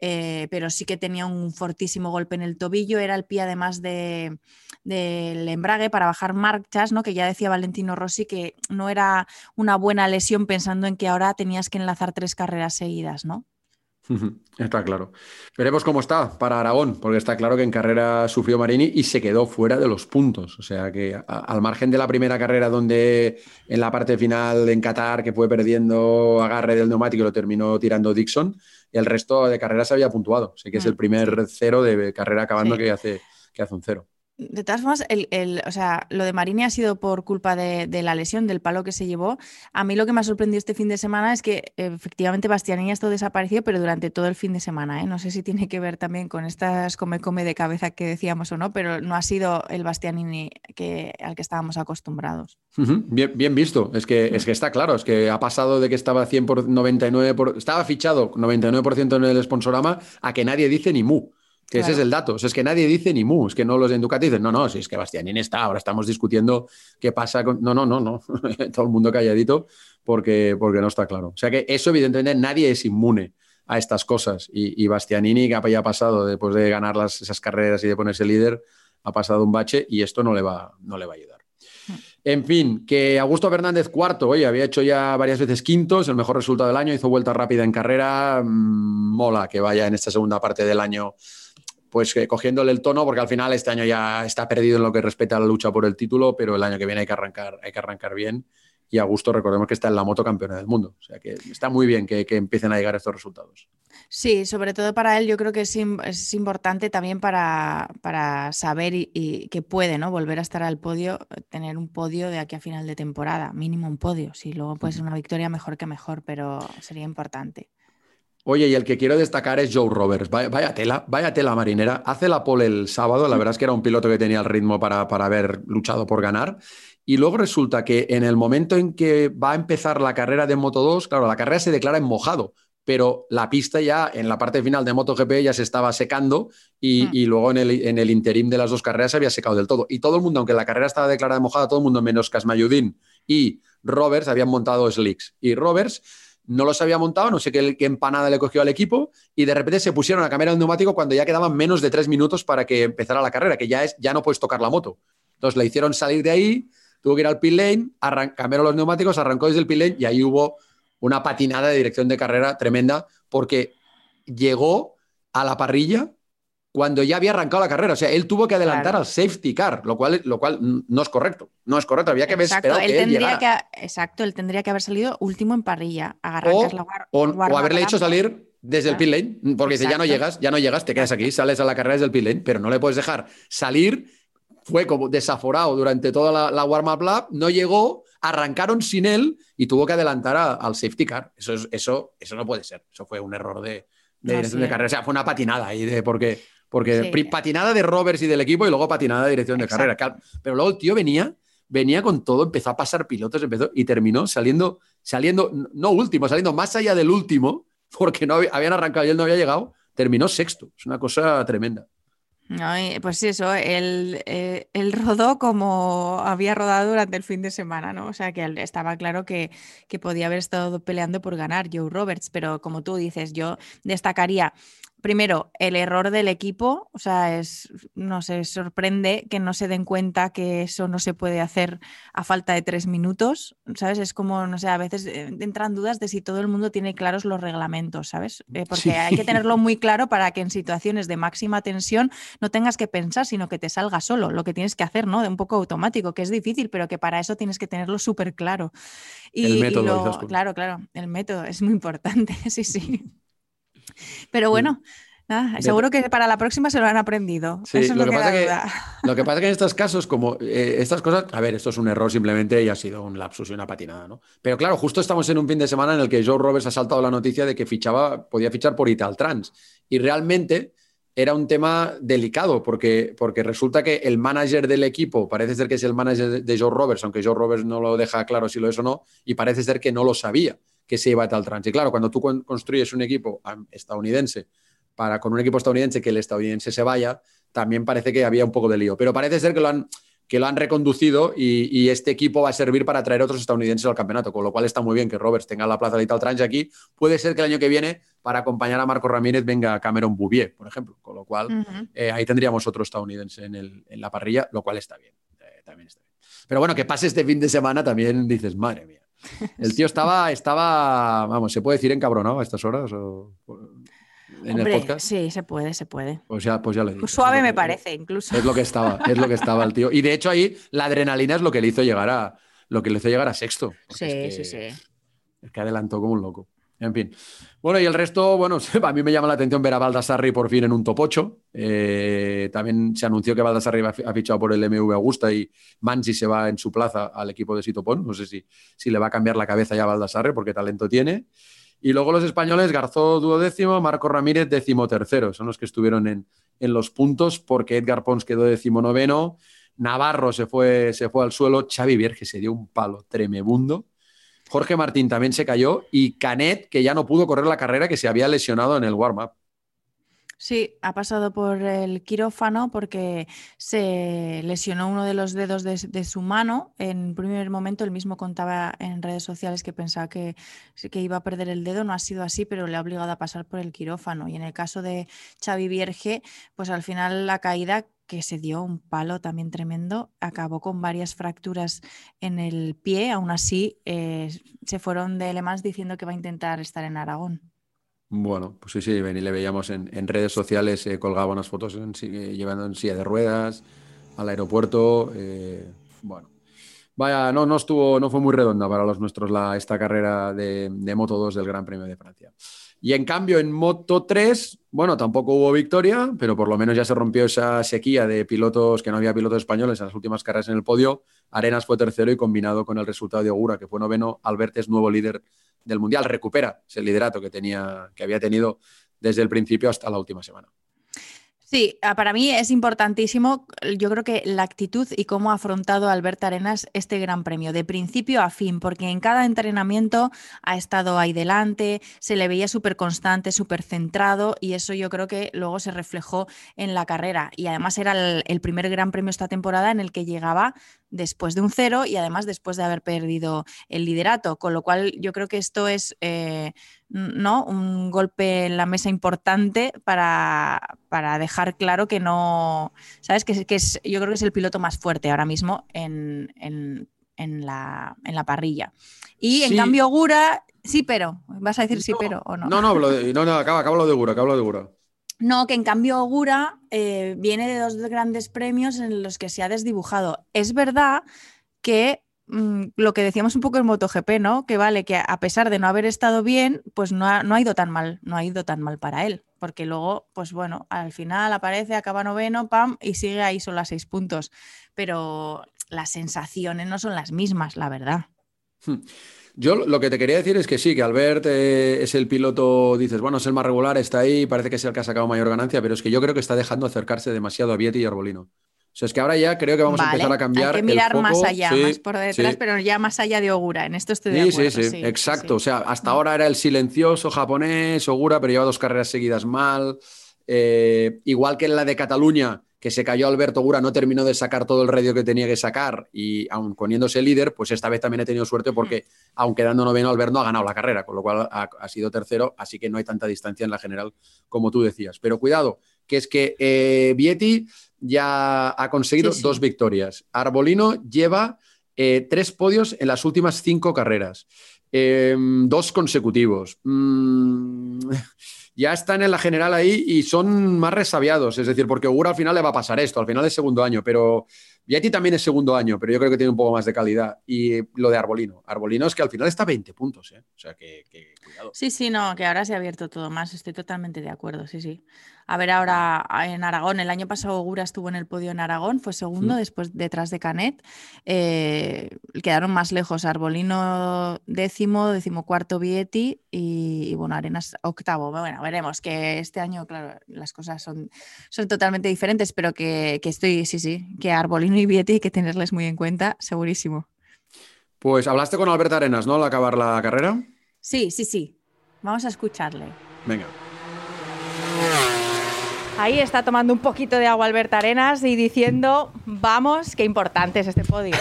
eh, pero sí que tenía un fortísimo golpe en el tobillo, era el pie además del embrague para bajar marchas, ¿no? que ya decía Valentino Rossi que no era una buena lesión pensando en que ahora tenías que enlazar tres carreras seguidas, ¿no?
Está claro. Veremos cómo está para Aragón, porque está claro que en carrera sufrió Marini y se quedó fuera de los puntos. O sea que al margen de la primera carrera donde en la parte final en Qatar que fue perdiendo agarre del neumático lo terminó tirando Dixon, el resto de carreras se había puntuado. Así que es el mm, primer cero de carrera acabando que, hace, que hace un cero.
De todas formas, el, o sea, lo de Marini ha sido por culpa de, la lesión, del palo que se llevó. A mí lo que me ha sorprendido este fin de semana es que efectivamente Bastianini ha estado desaparecido, pero durante todo el fin de semana. ¿eh? No sé si tiene que ver también con estas come-come de cabeza que decíamos o no, pero no ha sido el Bastianini que, al que estábamos acostumbrados.
bien, bien, visto. Es que, es que está claro, es que ha pasado de que estaba 100 por 99, por, estaba fichado 99% en el sponsorama a que nadie dice ni mu. Que ese es el dato. es que nadie dice ni mu, es que no los de Ducati dicen, no, no, si es que Bastianini está, ahora estamos discutiendo qué pasa con. No, no, no, no. Todo el mundo calladito porque, porque no está claro. O sea que eso, evidentemente, nadie es inmune a estas cosas. Y, Bastianini, que ha pasado después de ganar las, esas carreras y de ponerse líder, ha pasado un bache y esto no le va, no le va a ayudar. Mm. En fin, que Augusto Fernández cuarto, oye, había hecho ya varias veces quintos, el mejor resultado del año, hizo vuelta rápida en carrera, mm, mola que vaya en esta segunda parte del año pues eh, cogiéndole el tono, porque al final este año ya está perdido en lo que respecta a la lucha por el título, pero el año que viene hay que arrancar, hay que arrancar bien. Y a gusto recordemos que está en la moto campeona del mundo. O sea que está muy bien que, empiecen a llegar estos resultados.
Sí, sobre todo para él yo creo que es, es importante también para, para saber y, que puede ¿no? volver a estar al podio, tener un podio de aquí a final de temporada, mínimo un podio. Si luego puede ser una victoria, mejor que mejor, pero sería importante.
Oye, y el que quiero destacar es Joe Roberts. Vaya, tela, vaya tela marinera. Hace la pole el sábado. La verdad es que era un piloto que tenía el ritmo para, para haber luchado por ganar. Y luego resulta que en el momento en que va a empezar la carrera de Moto 2, claro, la carrera se declara en mojado, pero la pista ya en la parte final de MotoGP ya se estaba secando y, mm. luego en el, en el interim de las dos carreras se había secado del todo. Y todo el mundo, aunque la carrera estaba declarada mojada, todo el mundo menos Casmayudin y Roberts habían montado slicks. Y Roberts no los había montado, no sé qué, empanada le cogió al equipo, y de repente se pusieron a cambiar el neumático cuando ya quedaban menos de tres minutos para que empezara la carrera, que ya, es, ya no puedes tocar la moto. Entonces le hicieron salir de ahí, tuvo que ir al pit lane, cambiaron los neumáticos, arrancó desde el pit lane y ahí hubo una patinada de dirección de carrera tremenda porque llegó a la parrilla cuando ya había arrancado la carrera. O sea, él tuvo que adelantar al safety car, lo cual, lo cual no es correcto. No es correcto. Había que haber esperado él que él llegara.
Que, exacto, él tendría que haber salido último en parrilla, agarrar
o, la o, o haberle hecho salir desde el pit lane, porque si ya no llegas, ya no llegas, te quedas aquí, sales a la carrera desde el pit lane, pero no le puedes dejar salir. Fue como desaforado durante toda la, warm-up lap, no llegó, arrancaron sin él y tuvo que adelantar al safety car. Eso, eso, eso no puede ser. Eso fue un error de, de de carrera. O sea, fue una patinada ahí de porque Porque patinada de Roberts y del equipo y luego patinada de dirección de carrera. Pero luego el tío venía, venía con todo, empezó a pasar pilotos, empezó y terminó saliendo, saliendo, no último, saliendo más allá del último, porque no habían arrancado y él no había llegado, terminó sexto. Es una cosa tremenda.
No, pues eso, él, eh, él, rodó como había rodado durante el fin de semana, ¿no? O sea que estaba claro que, que podía haber estado peleando por ganar Joe Roberts, pero como tú dices, yo destacaría primero, el error del equipo, o sea, es, no sé, sorprende que no se den cuenta que eso no se puede hacer a falta de tres minutos, ¿sabes? Es como, no sé, a veces eh, entran dudas de si todo el mundo tiene claros los reglamentos, ¿sabes? Eh, porque hay que tenerlo muy claro para que en situaciones de máxima tensión no tengas que pensar, sino que te salga solo, lo que tienes que hacer, ¿no? De un poco automático, que es difícil, pero que para eso tienes que tenerlo súper claro. Y,
el método,
claro, claro, el método es muy importante, sí, sí. Pero bueno. seguro que para la próxima se lo han aprendido. Eso es lo, que, pasa que,
lo que pasa que en estos casos, como eh, estas cosas, a ver, esto es un error simplemente y ha sido un lapsus y una patinada, ¿no? Pero claro, justo estamos en un fin de semana en el que Joe Roberts ha saltado la noticia de que fichaba, podía fichar por Italtrans. Y realmente era un tema delicado porque, porque resulta que el manager del equipo parece ser que es el manager de Joe Roberts, aunque Joe Roberts no lo deja claro si lo es o no, y parece ser que no lo sabía que se iba a tal trans. Y claro, cuando tú construyes un equipo estadounidense para con un equipo estadounidense que el estadounidense se vaya, también parece que había un poco de lío. Pero parece ser que lo han, que lo han reconducido y, este equipo va a servir para traer otros estadounidenses al campeonato, con lo cual está muy bien que Roberts tenga la plaza de tal trans aquí. Puede ser que el año que viene, para acompañar a Marco Ramírez, venga Cameron Bouvier, por ejemplo, con lo cual eh, ahí tendríamos otro estadounidense en, el, en, la parrilla, lo cual está bien, eh, también está bien. Pero bueno, que pase este fin de semana también dices, madre mía. El tío estaba, estaba, vamos, ¿se puede decir encabronado a estas horas? O,
en el podcast? Sí, se puede, se puede.
Pues ya, pues ya le digo.
Suave me parece, incluso.
Es lo que estaba, es lo que estaba el tío. Y de hecho ahí la adrenalina es lo que le hizo llegar a, lo que le hizo llegar a sexto.
Sí, sí, sí.
Es que adelantó como un loco. En fin. Bueno, y el resto, bueno, a mí me llama la atención ver a Baldassarri por fin en un top 8. Eh, también se anunció que Baldassarri ha fichado por el MV Augusta y Mansi se va en su plaza al equipo de Sitopón. No sé si, si le va a cambiar la cabeza ya a Baldassarri porque talento tiene. Y luego los españoles, Garzó duodécimo, Marco Ramírez décimo tercero. Son los que estuvieron en, en los puntos porque Edgar Pons quedó décimo noveno. Navarro se fue, se fue al suelo. Xavi Vierge se dio un palo tremebundo. Jorge Martín también se cayó y Canet, que ya no pudo correr la carrera, que se había lesionado en el warm-up.
Sí, ha pasado por el quirófano porque se lesionó uno de los dedos de, su mano. En primer momento él mismo contaba en redes sociales que pensaba que, que, iba a perder el dedo. No ha sido así, pero le ha obligado a pasar por el quirófano. Y en el caso de Xavi Vierge, pues al final la caída que se dio un palo también tremendo, acabó con varias fracturas en el pie, aún así eh, se fueron de Le diciendo que va a intentar estar en Aragón.
Bueno, pues sí, sí, y le veíamos en, redes sociales, eh, colgaba unas fotos llevando en silla de ruedas al aeropuerto. Eh, bueno, vaya, no, no estuvo, no fue muy redonda para los nuestros la, esta carrera de, de Moto 2 del Gran Premio de Francia. Y en cambio en Moto 3, bueno, tampoco hubo victoria, pero por lo menos ya se rompió esa sequía de pilotos, que no había pilotos españoles en las últimas carreras en el podio. Arenas fue tercero y combinado con el resultado de Ogura, que fue noveno, Albert es nuevo líder del Mundial, recupera ese liderato que, tenía, que había tenido desde el principio hasta la última semana.
Sí, ah, para mí es importantísimo, yo creo que la actitud y cómo ha afrontado Alberto Arenas este gran premio, de principio a fin, porque en cada entrenamiento ha estado ahí delante, se le veía súper constante, súper centrado y eso yo creo que luego se reflejó en la carrera. Y además era el, primer gran premio esta temporada en el que llegaba después de un cero y además después de haber perdido el liderato, con lo cual yo creo que esto es... Eh, ¿no? un golpe en la mesa importante para, dejar claro que no, ¿sabes? Que, que, es, yo creo que es el piloto más fuerte ahora mismo en, la, parrilla. Y en cambio Gura, sí, pero, ¿vas a decir sí, pero o no?
No, no, no, no acaba, acaba lo de Gura, acaba lo de Gura.
No, que en cambio Gura eh, viene de dos grandes premios en los que se ha desdibujado. Es verdad que Mm, lo que decíamos un poco en MotoGP, ¿no? Que vale, que a pesar de no haber estado bien, pues no ha, no ha ido tan mal, no ha ido tan mal para él. Porque luego, pues bueno, al final aparece, acaba noveno, pam, y sigue ahí solo a seis puntos. Pero las sensaciones no son las mismas, la verdad.
Hmm. Yo lo que te quería decir es que sí, que Albert eh, es el piloto, dices, bueno, es el más regular, está ahí, parece que es el que ha sacado mayor ganancia, pero es que yo creo que está dejando acercarse demasiado a Vietti y Arbolino. O sea, es que ahora ya creo que vamos a empezar a cambiar.
Hay que mirar más allá, más por detrás, pero ya más allá de Ogura. En esto estoy de acuerdo.
Sí, sí, sí, exacto. O sea, hasta ahora era el silencioso japonés, Ogura, pero lleva dos carreras seguidas mal. Eh, igual que en la de Cataluña, que se cayó Alberto Gura, no terminó de sacar todo el radio que tenía que sacar y aun poniéndose líder, pues esta vez también he tenido suerte porque aun quedando noveno Alberto ha ganado la carrera, con lo cual ha, sido tercero, así que no hay tanta distancia en la general como tú decías. Pero cuidado, que es que eh, Vietti ya ha conseguido dos victorias. Arbolino lleva eh, tres podios en las últimas cinco carreras, em, dos consecutivos. Mm, ya están en la general ahí y son más resabiados. Es decir, porque Ogura al final le va a pasar esto, al final es segundo año, pero Yeti también es segundo año, pero yo creo que tiene un poco más de calidad. Y lo de Arbolino. Arbolino es que al final está 20 puntos, ¿eh? O sea que, cuidado.
Sí, sí, no, que ahora se ha abierto todo más. Estoy totalmente de acuerdo, sí, sí. A ver, ahora en Aragón, el año pasado Ogura estuvo en el podio en Aragón, fue segundo, mm. después detrás de Canet. Eh, quedaron más lejos, Arbolino décimo, décimo cuarto Vietti y, bueno, Arenas octavo. Bueno, veremos que este año, claro, las cosas son, son totalmente diferentes, pero que, que estoy, sí, sí, que Arbolino y Vietti hay que tenerles muy en cuenta, segurísimo.
Pues hablaste con Alberto Arenas, ¿no? Al acabar la carrera.
Sí, sí, sí. Vamos a escucharle.
Venga.
Ahí está tomando un poquito de agua Alberto Arenas y diciendo, vamos, qué importante es este podio.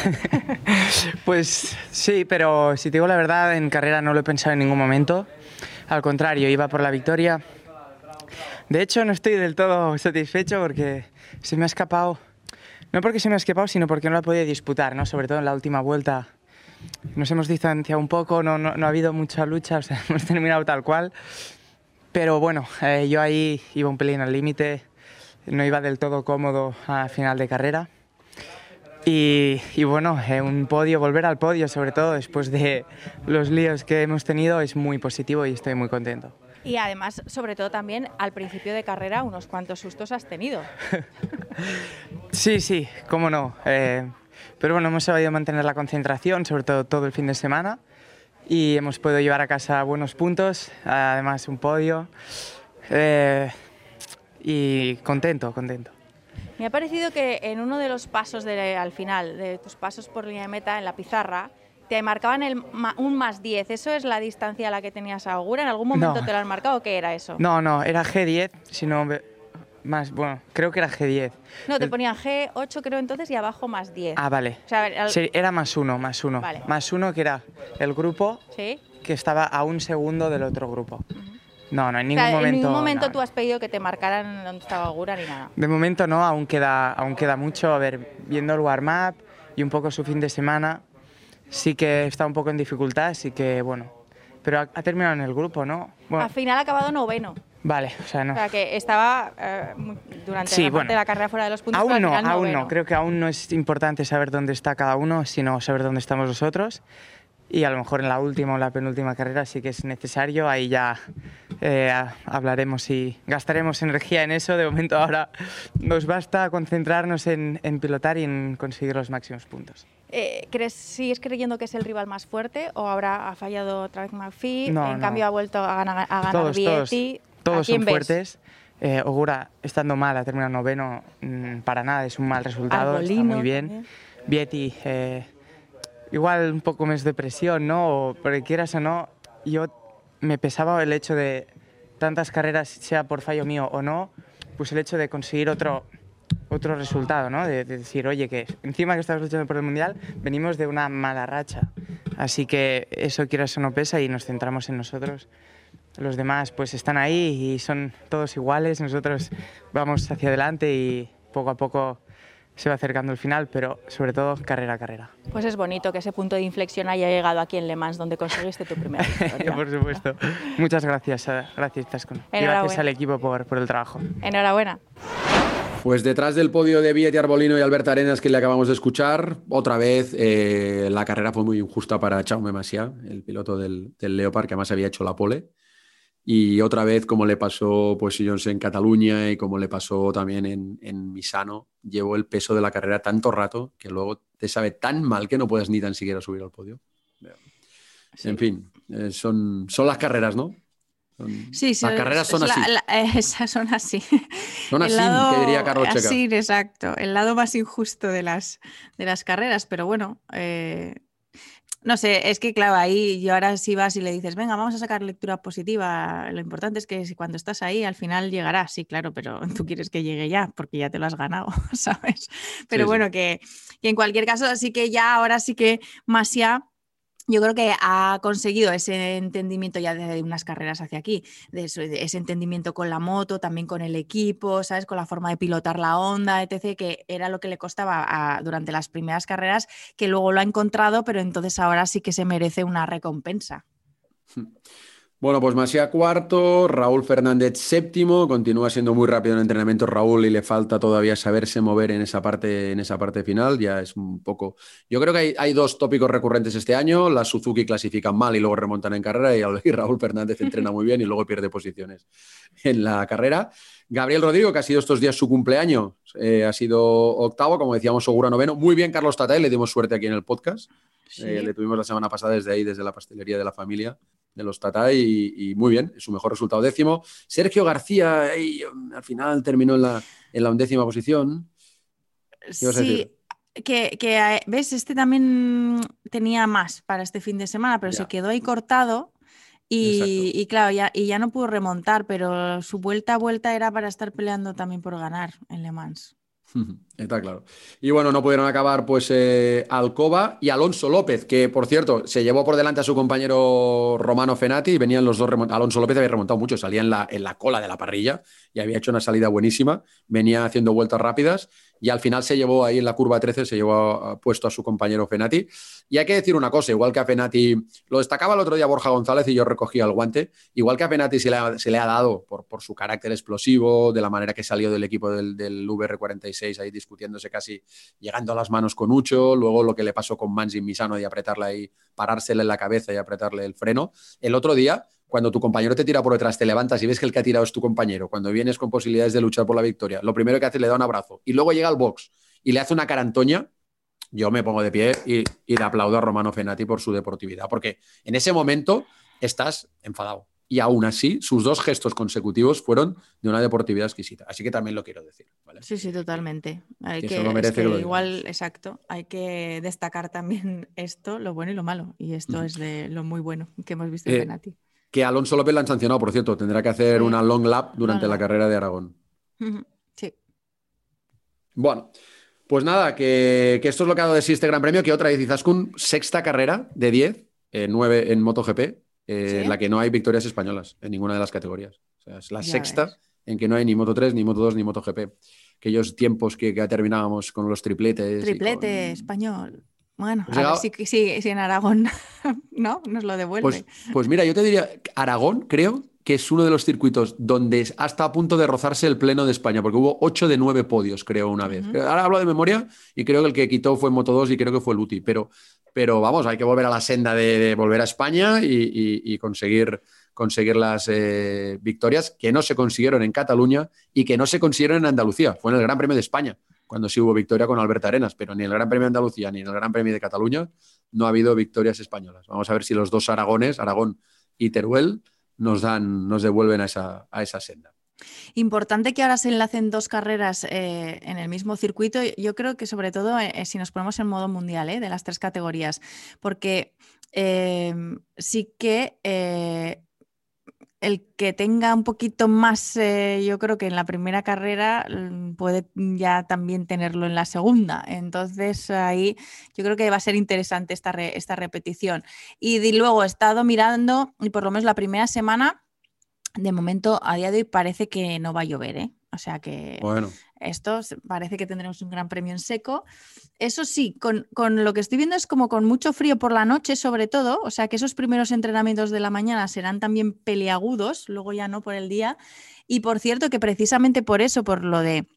pues sí, pero si te digo la verdad, en carrera no lo he pensado en ningún momento. Al contrario, iba por la victoria. De hecho, no estoy del todo satisfecho porque se me ha escapado no porque se me ha escapado, sino porque no la podía disputar, ¿no? Sobre todo en la última vuelta nos hemos distanciado un poco, no, no, ha habido mucha lucha, hemos terminado tal cual. Pero bueno, eh, yo ahí iba un pelín al límite, no iba del todo cómodo a final de carrera. Y, y bueno, eh, un podio, volver al podio, sobre todo después de los líos que hemos tenido, es muy positivo y estoy muy contento.
Y además, sobre todo también al principio de carrera, unos cuantos sustos has tenido.
sí, sí, cómo no. Eh, pero bueno, hemos sabido mantener la concentración, sobre todo todo el fin de semana, y hemos podido llevar a casa buenos puntos, además un podio. Eh, y contento, contento.
Me ha parecido que en uno de los pasos al final, de tus pasos por línea de meta en la pizarra, te marcaban el, un más 10. ¿Eso es la distancia a la que tenías Augura? ¿En algún momento te lo han marcado o qué era eso?
No, no, era G10, sino más, bueno, creo que era G10.
No, te ponían G8 creo entonces y abajo más 10.
Ah, vale. sí, era más uno, más uno. Más uno que era el grupo que estaba a un segundo del otro grupo. No, no, en ningún momento.
En ningún momento tú has pedido que te marcaran donde estaba Augura ni nada.
De momento no, aún queda, aún queda mucho. A ver, viendo el warm-up y un poco su fin de semana, sí que está un poco en dificultad, así que bueno. Pero ha, terminado en el grupo, ¿no?
Al final ha acabado noveno.
Vale, o sea, no.
O sea, que estaba eh, durante la, la carrera fuera de los puntos.
Aún no, aún no. Creo que aún no es importante saber dónde está cada uno, sino saber dónde estamos nosotros. Y a lo mejor en la última o la penúltima carrera sí que es necesario. Ahí ya eh, hablaremos y gastaremos energía en eso. De momento ahora nos basta concentrarnos en, en pilotar y en conseguir los máximos puntos.
Eh, ¿crees, ¿Sigues creyendo que es el rival más fuerte o ahora ha fallado otra vez McPhee? en cambio ha vuelto a ganar, a ganar
todos, Todos, son fuertes. Eh, Ogura, estando mal, ha terminado noveno, mm, para nada, es un mal resultado, está muy bien. Vietti, eh, igual un poco más de presión, ¿no? porque quieras o no, yo me pesaba el hecho de tantas carreras, sea por fallo mío o no, pues el hecho de conseguir otro otro resultado, ¿no? De, decir, oye, que encima que estamos luchando por el Mundial, venimos de una mala racha. Así que eso, quieras o no, pesa y nos centramos en nosotros. Los demás pues están ahí y son todos iguales, nosotros vamos hacia adelante y poco a poco se va acercando el final, pero sobre todo carrera a carrera.
Pues es bonito que ese punto de inflexión haya llegado aquí en Le Mans, donde conseguiste tu primera victoria.
por supuesto. Muchas gracias, gracias Tascon. Y gracias al equipo por, por el trabajo.
Enhorabuena.
Pues detrás del podio de Vietti Arbolino y Alberto Arenas que le acabamos de escuchar, otra vez eh, la carrera fue muy injusta para Chaume Masia, el piloto del, Leopard, que además había hecho la pole. Y otra vez, como le pasó pues, en Cataluña y como le pasó también en, en Misano, llevó el peso de la carrera tanto rato que luego te sabe tan mal que no puedes ni tan siquiera subir al podio. En fin, eh, son, son las carreras, ¿no?
Sí,
las carreras son así.
esas son así.
Son así, que diría Carlos Checa.
Sí, exacto. El lado más injusto de las, de las carreras, pero bueno, eh, no sé, es que claro, ahí yo ahora si vas y le dices, venga, vamos a sacar lectura positiva, lo importante es que cuando estás ahí al final llegará, sí, claro, pero tú quieres que llegue ya, porque ya te lo has ganado, ¿sabes? Pero bueno, Que, que, en cualquier caso, así que ya ahora sí que Masia yo creo que ha conseguido ese entendimiento ya de unas carreras hacia aquí, de ese entendimiento con la moto, también con el equipo, ¿sabes? Con la forma de pilotar la onda, etc., que era lo que le costaba durante las primeras carreras, que luego lo ha encontrado, pero entonces ahora sí que se merece una recompensa.
Bueno, pues Masia cuarto, Raúl Fernández séptimo, continúa siendo muy rápido en entrenamiento Raúl y le falta todavía saberse mover en esa parte, en esa parte final, ya es un poco... Yo creo que hay, dos tópicos recurrentes este año, las Suzuki clasifican mal y luego remontan en carrera y Raúl Fernández entrena muy bien y luego pierde posiciones en la carrera. Gabriel Rodrigo, que ha sido estos días su cumpleaños, eh, ha sido octavo, como decíamos, seguro noveno. Muy bien, Carlos Tatay, le dimos suerte aquí en el podcast. Eh, le tuvimos la semana pasada desde ahí, desde la pastelería de la familia de los Tata y, muy bien, su mejor resultado décimo. Sergio García al final terminó en la, en la undécima posición.
Sí, que, eh, ves, este también tenía más para este fin de semana, pero se quedó ahí cortado. Y, claro, ya, y ya no pudo remontar, pero su vuelta a vuelta era para estar peleando también por ganar en Le Mans.
Está claro. Y bueno, no pudieron acabar pues eh, Alcoba y Alonso López, que por cierto se llevó por delante a su compañero Romano Fenati. Y venían los dos Alonso López había remontado mucho, salía en la, en la cola de la parrilla y había hecho una salida buenísima, venía haciendo vueltas rápidas y al final se llevó ahí en la curva 13, se llevó puesto a su compañero Fenati. Y hay que decir una cosa, igual que a Fenati, lo destacaba el otro día Borja González y yo recogía el guante, igual que a Fenati se le ha, se le ha dado por, por, su carácter explosivo, de la manera que salió del equipo del, del, VR46 ahí discutiéndose casi, llegando a las manos con Ucho, luego lo que le pasó con Manzi Misano de apretarle ahí, parársele en la cabeza y apretarle el freno. El otro día cuando tu compañero te tira por detrás, te levantas y ves que el que ha tirado es tu compañero, cuando vienes con posibilidades de luchar por la victoria, lo primero que hace es le da un abrazo y luego llega al box y le hace una carantoña, yo me pongo de pie y, le aplaudo a Romano Fenati por su deportividad, porque en ese momento estás enfadado. Y aún así, sus dos gestos consecutivos fueron de una deportividad exquisita. Así que también lo quiero decir.
Sí, sí, totalmente. Hay que, igual, exacto, hay que destacar también esto, lo bueno y lo malo. Y esto es de lo muy bueno que hemos visto en eh, Fenati
que Alonso López la han sancionado, por cierto. Tendrá que hacer una long lap durante la carrera de Aragón.
Sí.
Bueno, pues nada, que, esto es lo que ha dado de sí este Gran Premio, que otra vez Izaskun, sexta carrera de 10, eh, 9 en MotoGP, eh, en la que no hay victorias españolas en ninguna de las categorías. O sea, es la sexta en que no hay ni Moto 3, ni Moto 2, ni MotoGP. Aquellos tiempos que, que terminábamos con los tripletes.
Triplete español. Bueno, pues a ver si, en Aragón ¿no? nos lo devuelve.
Pues, pues, mira, yo te diría, Aragón creo que es uno de los circuitos donde hasta a punto de rozarse el pleno de España, porque hubo 8 de 9 podios, creo, una vez. Ahora hablo de memoria y creo que el que quitó fue Moto 2 y creo que fue Luti, pero, pero vamos, hay que volver a la senda de, volver a España y, conseguir, conseguir las eh, victorias que no se consiguieron en Cataluña y que no se consiguieron en Andalucía. Fue en el Gran Premio de España cuando sí hubo victoria con Alberto Arenas, pero ni el Gran Premio de Andalucía ni en el Gran Premio de Cataluña no ha habido victorias españolas. Vamos a ver si los dos Aragones, Aragón y Teruel, nos, dan, nos devuelven a esa, a esa senda.
Importante que ahora se enlacen dos carreras eh, en el mismo circuito. Yo creo que sobre todo eh, si nos ponemos en modo mundial eh, de las tres categorías, porque sí que el que tenga un poquito más, eh, yo creo que en la primera carrera mm, puede ya también tenerlo en la segunda. Entonces ahí yo creo que va a ser interesante esta, esta repetición. Y luego he estado mirando y por lo menos la primera semana, de momento a día de hoy parece que no va a llover, ¿eh? O sea que
bueno.
esto parece que tendremos un gran premio en seco. Eso sí, con, lo que estoy viendo es como con mucho frío por la noche, sobre todo. O sea que esos primeros entrenamientos de la mañana serán también peliagudos, luego ya no por el día. Y por cierto, que precisamente por eso, por lo de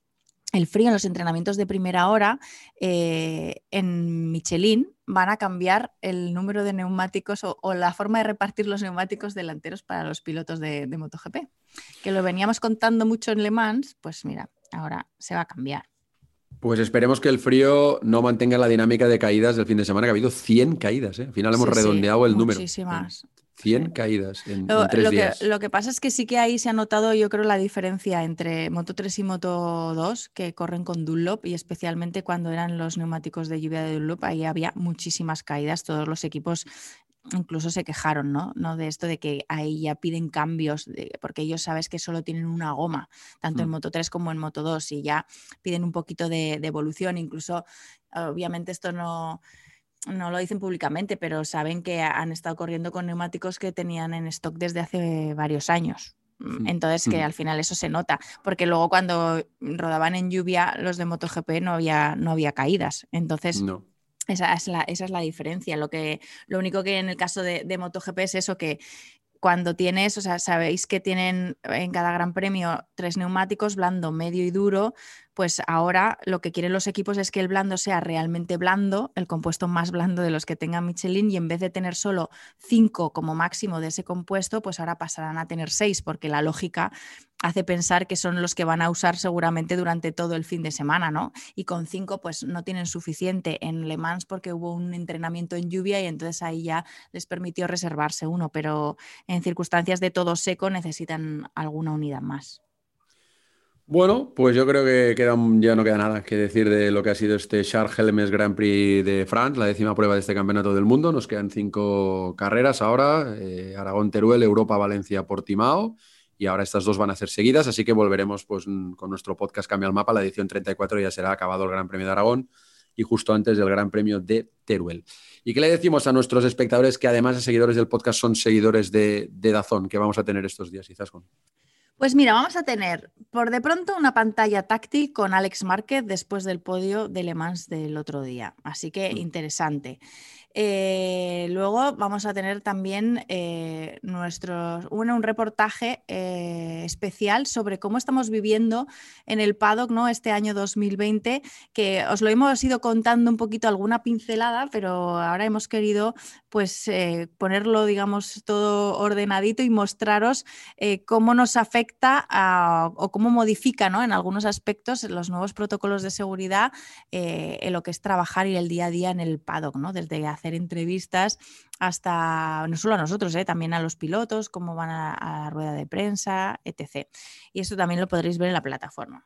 el frío en los entrenamientos de primera hora, eh, en Michelin van a cambiar el número de neumáticos o, la forma de repartir los neumáticos delanteros para los pilotos de, de MotoGP. Que lo veníamos contando mucho en Le Mans, pues mira, ahora se va a cambiar.
Pues esperemos que el frío no mantenga la dinámica de caídas del fin de semana, que ha habido 100 caídas. ¿eh? Al final hemos redondeado el número.
Muchísimas.
100 caídas en,
lo,
tres
lo
días.
Que, lo que pasa es que sí que ahí se ha notado, yo creo, la diferencia entre Moto 3 y Moto 2, que corren con Dunlop, y especialmente cuando eran los neumáticos de lluvia de Dunlop, ahí había muchísimas caídas. Todos los equipos incluso se quejaron, ¿no? ¿no? De esto de que ahí ya piden cambios, porque ellos sabes que solo tienen una goma, tanto en
Mm.
Moto 3 como en Moto 2, y ya piden un poquito de, de evolución. Incluso, obviamente, esto no, no lo dicen públicamente, pero saben que han estado corriendo con neumáticos que tenían en stock desde hace varios años.
Mm.
Entonces, que al final eso se nota, porque luego cuando rodaban en lluvia los de MotoGP no había, no había caídas. Entonces,
No.
esa es, la, esa es la diferencia. Lo, que, lo único que en el caso de, de MotoGP es eso que cuando tienes, o sea, sabéis que tienen en cada gran premio tres neumáticos, blando, medio y duro, pues ahora lo que quieren los equipos es que el blando sea realmente blando, el compuesto más blando de los que tenga Michelin, y en vez de tener solo cinco como máximo de ese compuesto, pues ahora pasarán a tener seis, porque la lógica hace pensar que son los que van a usar seguramente durante todo el fin de semana, ¿no? Y con cinco, pues no tienen suficiente en Le Mans porque hubo un entrenamiento en lluvia y entonces ahí ya les permitió reservarse uno, pero en circunstancias de todo seco necesitan alguna unidad más.
Bueno, pues yo creo que queda, ya no queda nada que decir de lo que ha sido este Charles Helmes Grand Prix de France, la décima prueba de este campeonato del mundo. Nos quedan cinco carreras ahora, eh, Aragón, Teruel, Europa, Valencia, Portimao. Y ahora estas dos van a ser seguidas, así que volveremos pues, con nuestro podcast Cambia el Mapa. La edición 34 ya será acabado el Gran Premio de Aragón y justo antes del Gran Premio de Teruel. ¿Y qué le decimos a nuestros espectadores que además de seguidores del podcast son seguidores de, de Dazón que vamos a tener estos días, Izaskun?
Pues mira, vamos a tener por de pronto una pantalla táctil con Alex Márquez después del podio de Le Mans del otro día. Así que
Mm.
interesante. Eh, luego vamos a tener también eh, nuestros, bueno, un reportaje eh, especial sobre cómo estamos viviendo en el paddock ¿no? este año 2020, que os lo hemos ido contando un poquito alguna pincelada, pero ahora hemos querido pues ponerlo, digamos, todo ordenadito y mostraros cómo nos afecta o cómo modifica ¿no? en algunos aspectos los nuevos protocolos de seguridad en lo que es trabajar y el día a día en el paddock, ¿no? desde hacer entrevistas hasta, no solo a nosotros, ¿eh? también a los pilotos, cómo van a, la rueda de prensa, etc. Y esto también lo podréis ver en la plataforma.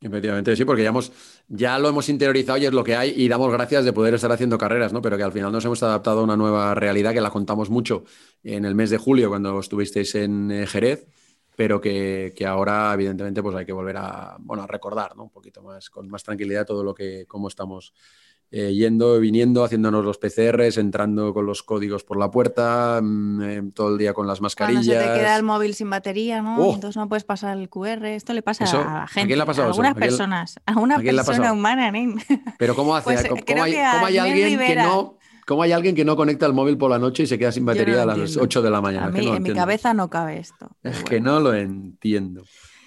Efectivamente, sí, porque ya, hemos, ya lo hemos interiorizado y es lo que hay y damos gracias de poder estar haciendo carreras, ¿no? Pero que al final nos hemos adaptado a una nueva realidad que la contamos mucho en el mes de julio cuando estuvisteis en eh, Jerez, pero que, que ahora evidentemente pues hay que volver a, bueno, a recordar, ¿no? Un poquito más, con más tranquilidad todo lo que, cómo estamos eh, yendo, viniendo, haciéndonos los PCRs, entrando con los códigos por la puerta, mm, eh, todo el día con las
Cuando
mascarillas.
se te queda el móvil sin batería, ¿no?
¡Oh!
Entonces no puedes pasar el QR. Esto le pasa
Eso,
a la
¿a
gente.
quién le ha pasado eso?
algunas
¿A quién-
personas. A una
a quién le ha
persona humana, nen.
Pero ¿cómo hace?
Pues,
¿Cómo,
creo
cómo hay,
a
cómo alguien que no, cómo hay alguien que no conecta el móvil por la noche y se queda sin
no
batería a las
entiendo.
8 de la mañana?
A mí,
no
en mi cabeza no cabe esto.
Es que no lo entiendo.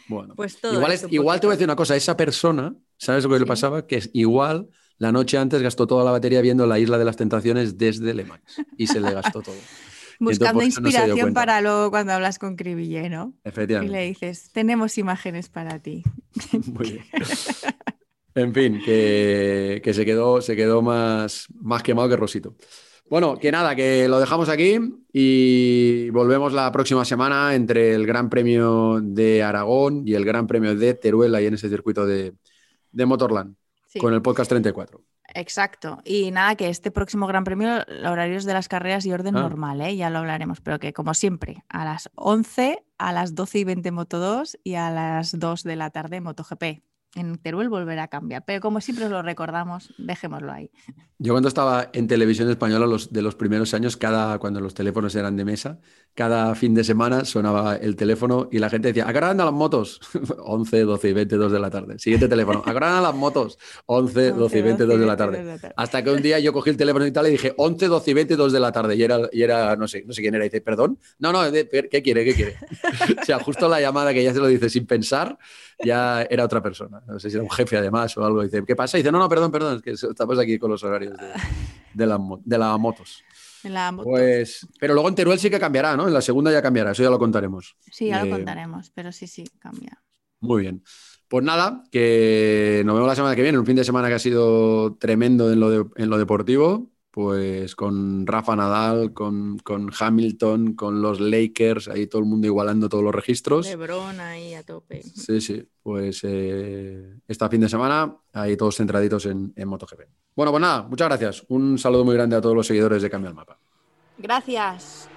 Bueno,
Pues todo
igual, es, igual te voy a decir una cosa, esa persona, ¿sabes lo que le pasaba? Que es igual la noche antes gastó toda la batería viendo la Isla de las Tentaciones desde Le Mans y se le gastó todo.
Buscando
no
inspiración para luego cuando hablas con Cribillé, ¿no? Y
Efectivamente.
le dices, tenemos imágenes para ti.
Muy bien. En fin, que, que se quedó, se quedó más, más quemado que Rosito. Bueno, que nada, que lo dejamos aquí y volvemos la próxima semana entre el Gran Premio de Aragón y el Gran Premio de Teruel ahí en ese circuito de, de Motorland
Sí.
con el podcast 34.
Exacto. Y nada, que este próximo Gran Premio, horarios de las carreras y orden
Ah.
normal, ¿eh? ya lo hablaremos, pero que como siempre, a las 11, a las 12 y 20 Moto 2 y a las 2 de la tarde MotoGP. En Teruel volverá a cambiar, pero como siempre os lo recordamos, dejémoslo ahí.
Yo cuando estaba en televisión española los, de los primeros años, cada, cuando los teléfonos eran de mesa, cada fin de semana sonaba el teléfono y la gente decía, ¿a qué hora andan las motos? 11, 12 y 20, 2 de la tarde. Siguiente teléfono, ¿a qué hora andan las motos? 11, 12 y 20, 2 de la tarde. Hasta que un día yo cogí el teléfono y tal y dije 11, 12 y 20, 2 de la tarde. Y era, y era no sé, no sé quién era. Y dice, perdón. No, no, ¿qué quiere? ¿Qué quiere? o sea, justo la llamada que ya se lo dice sin pensar, ya era otra persona. No sé si era un jefe además o algo. Dice, ¿qué pasa? Y dice, no, no, perdón, perdón, es que estamos aquí con los horarios de, de, la de las motos.
En la moto.
Pues, pero luego en Teruel sí que cambiará, ¿no? En la segunda ya cambiará, eso ya lo contaremos.
sí, ya lo
eh,
contaremos, pero sí, sí, cambia.
Muy bien. Pues nada, que nos vemos la semana que viene, un fin de semana que ha sido tremendo en lo, en lo deportivo, pues con Rafa Nadal, con, con, Hamilton, con los Lakers, ahí todo el mundo igualando todos los registros.
Lebron ahí a tope.
Sí, sí, pues eh, este fin de semana ahí todos centraditos en, en MotoGP. Bueno, pues nada, muchas gracias. Un saludo muy grande a todos los seguidores de Cambio al Mapa.
Gracias.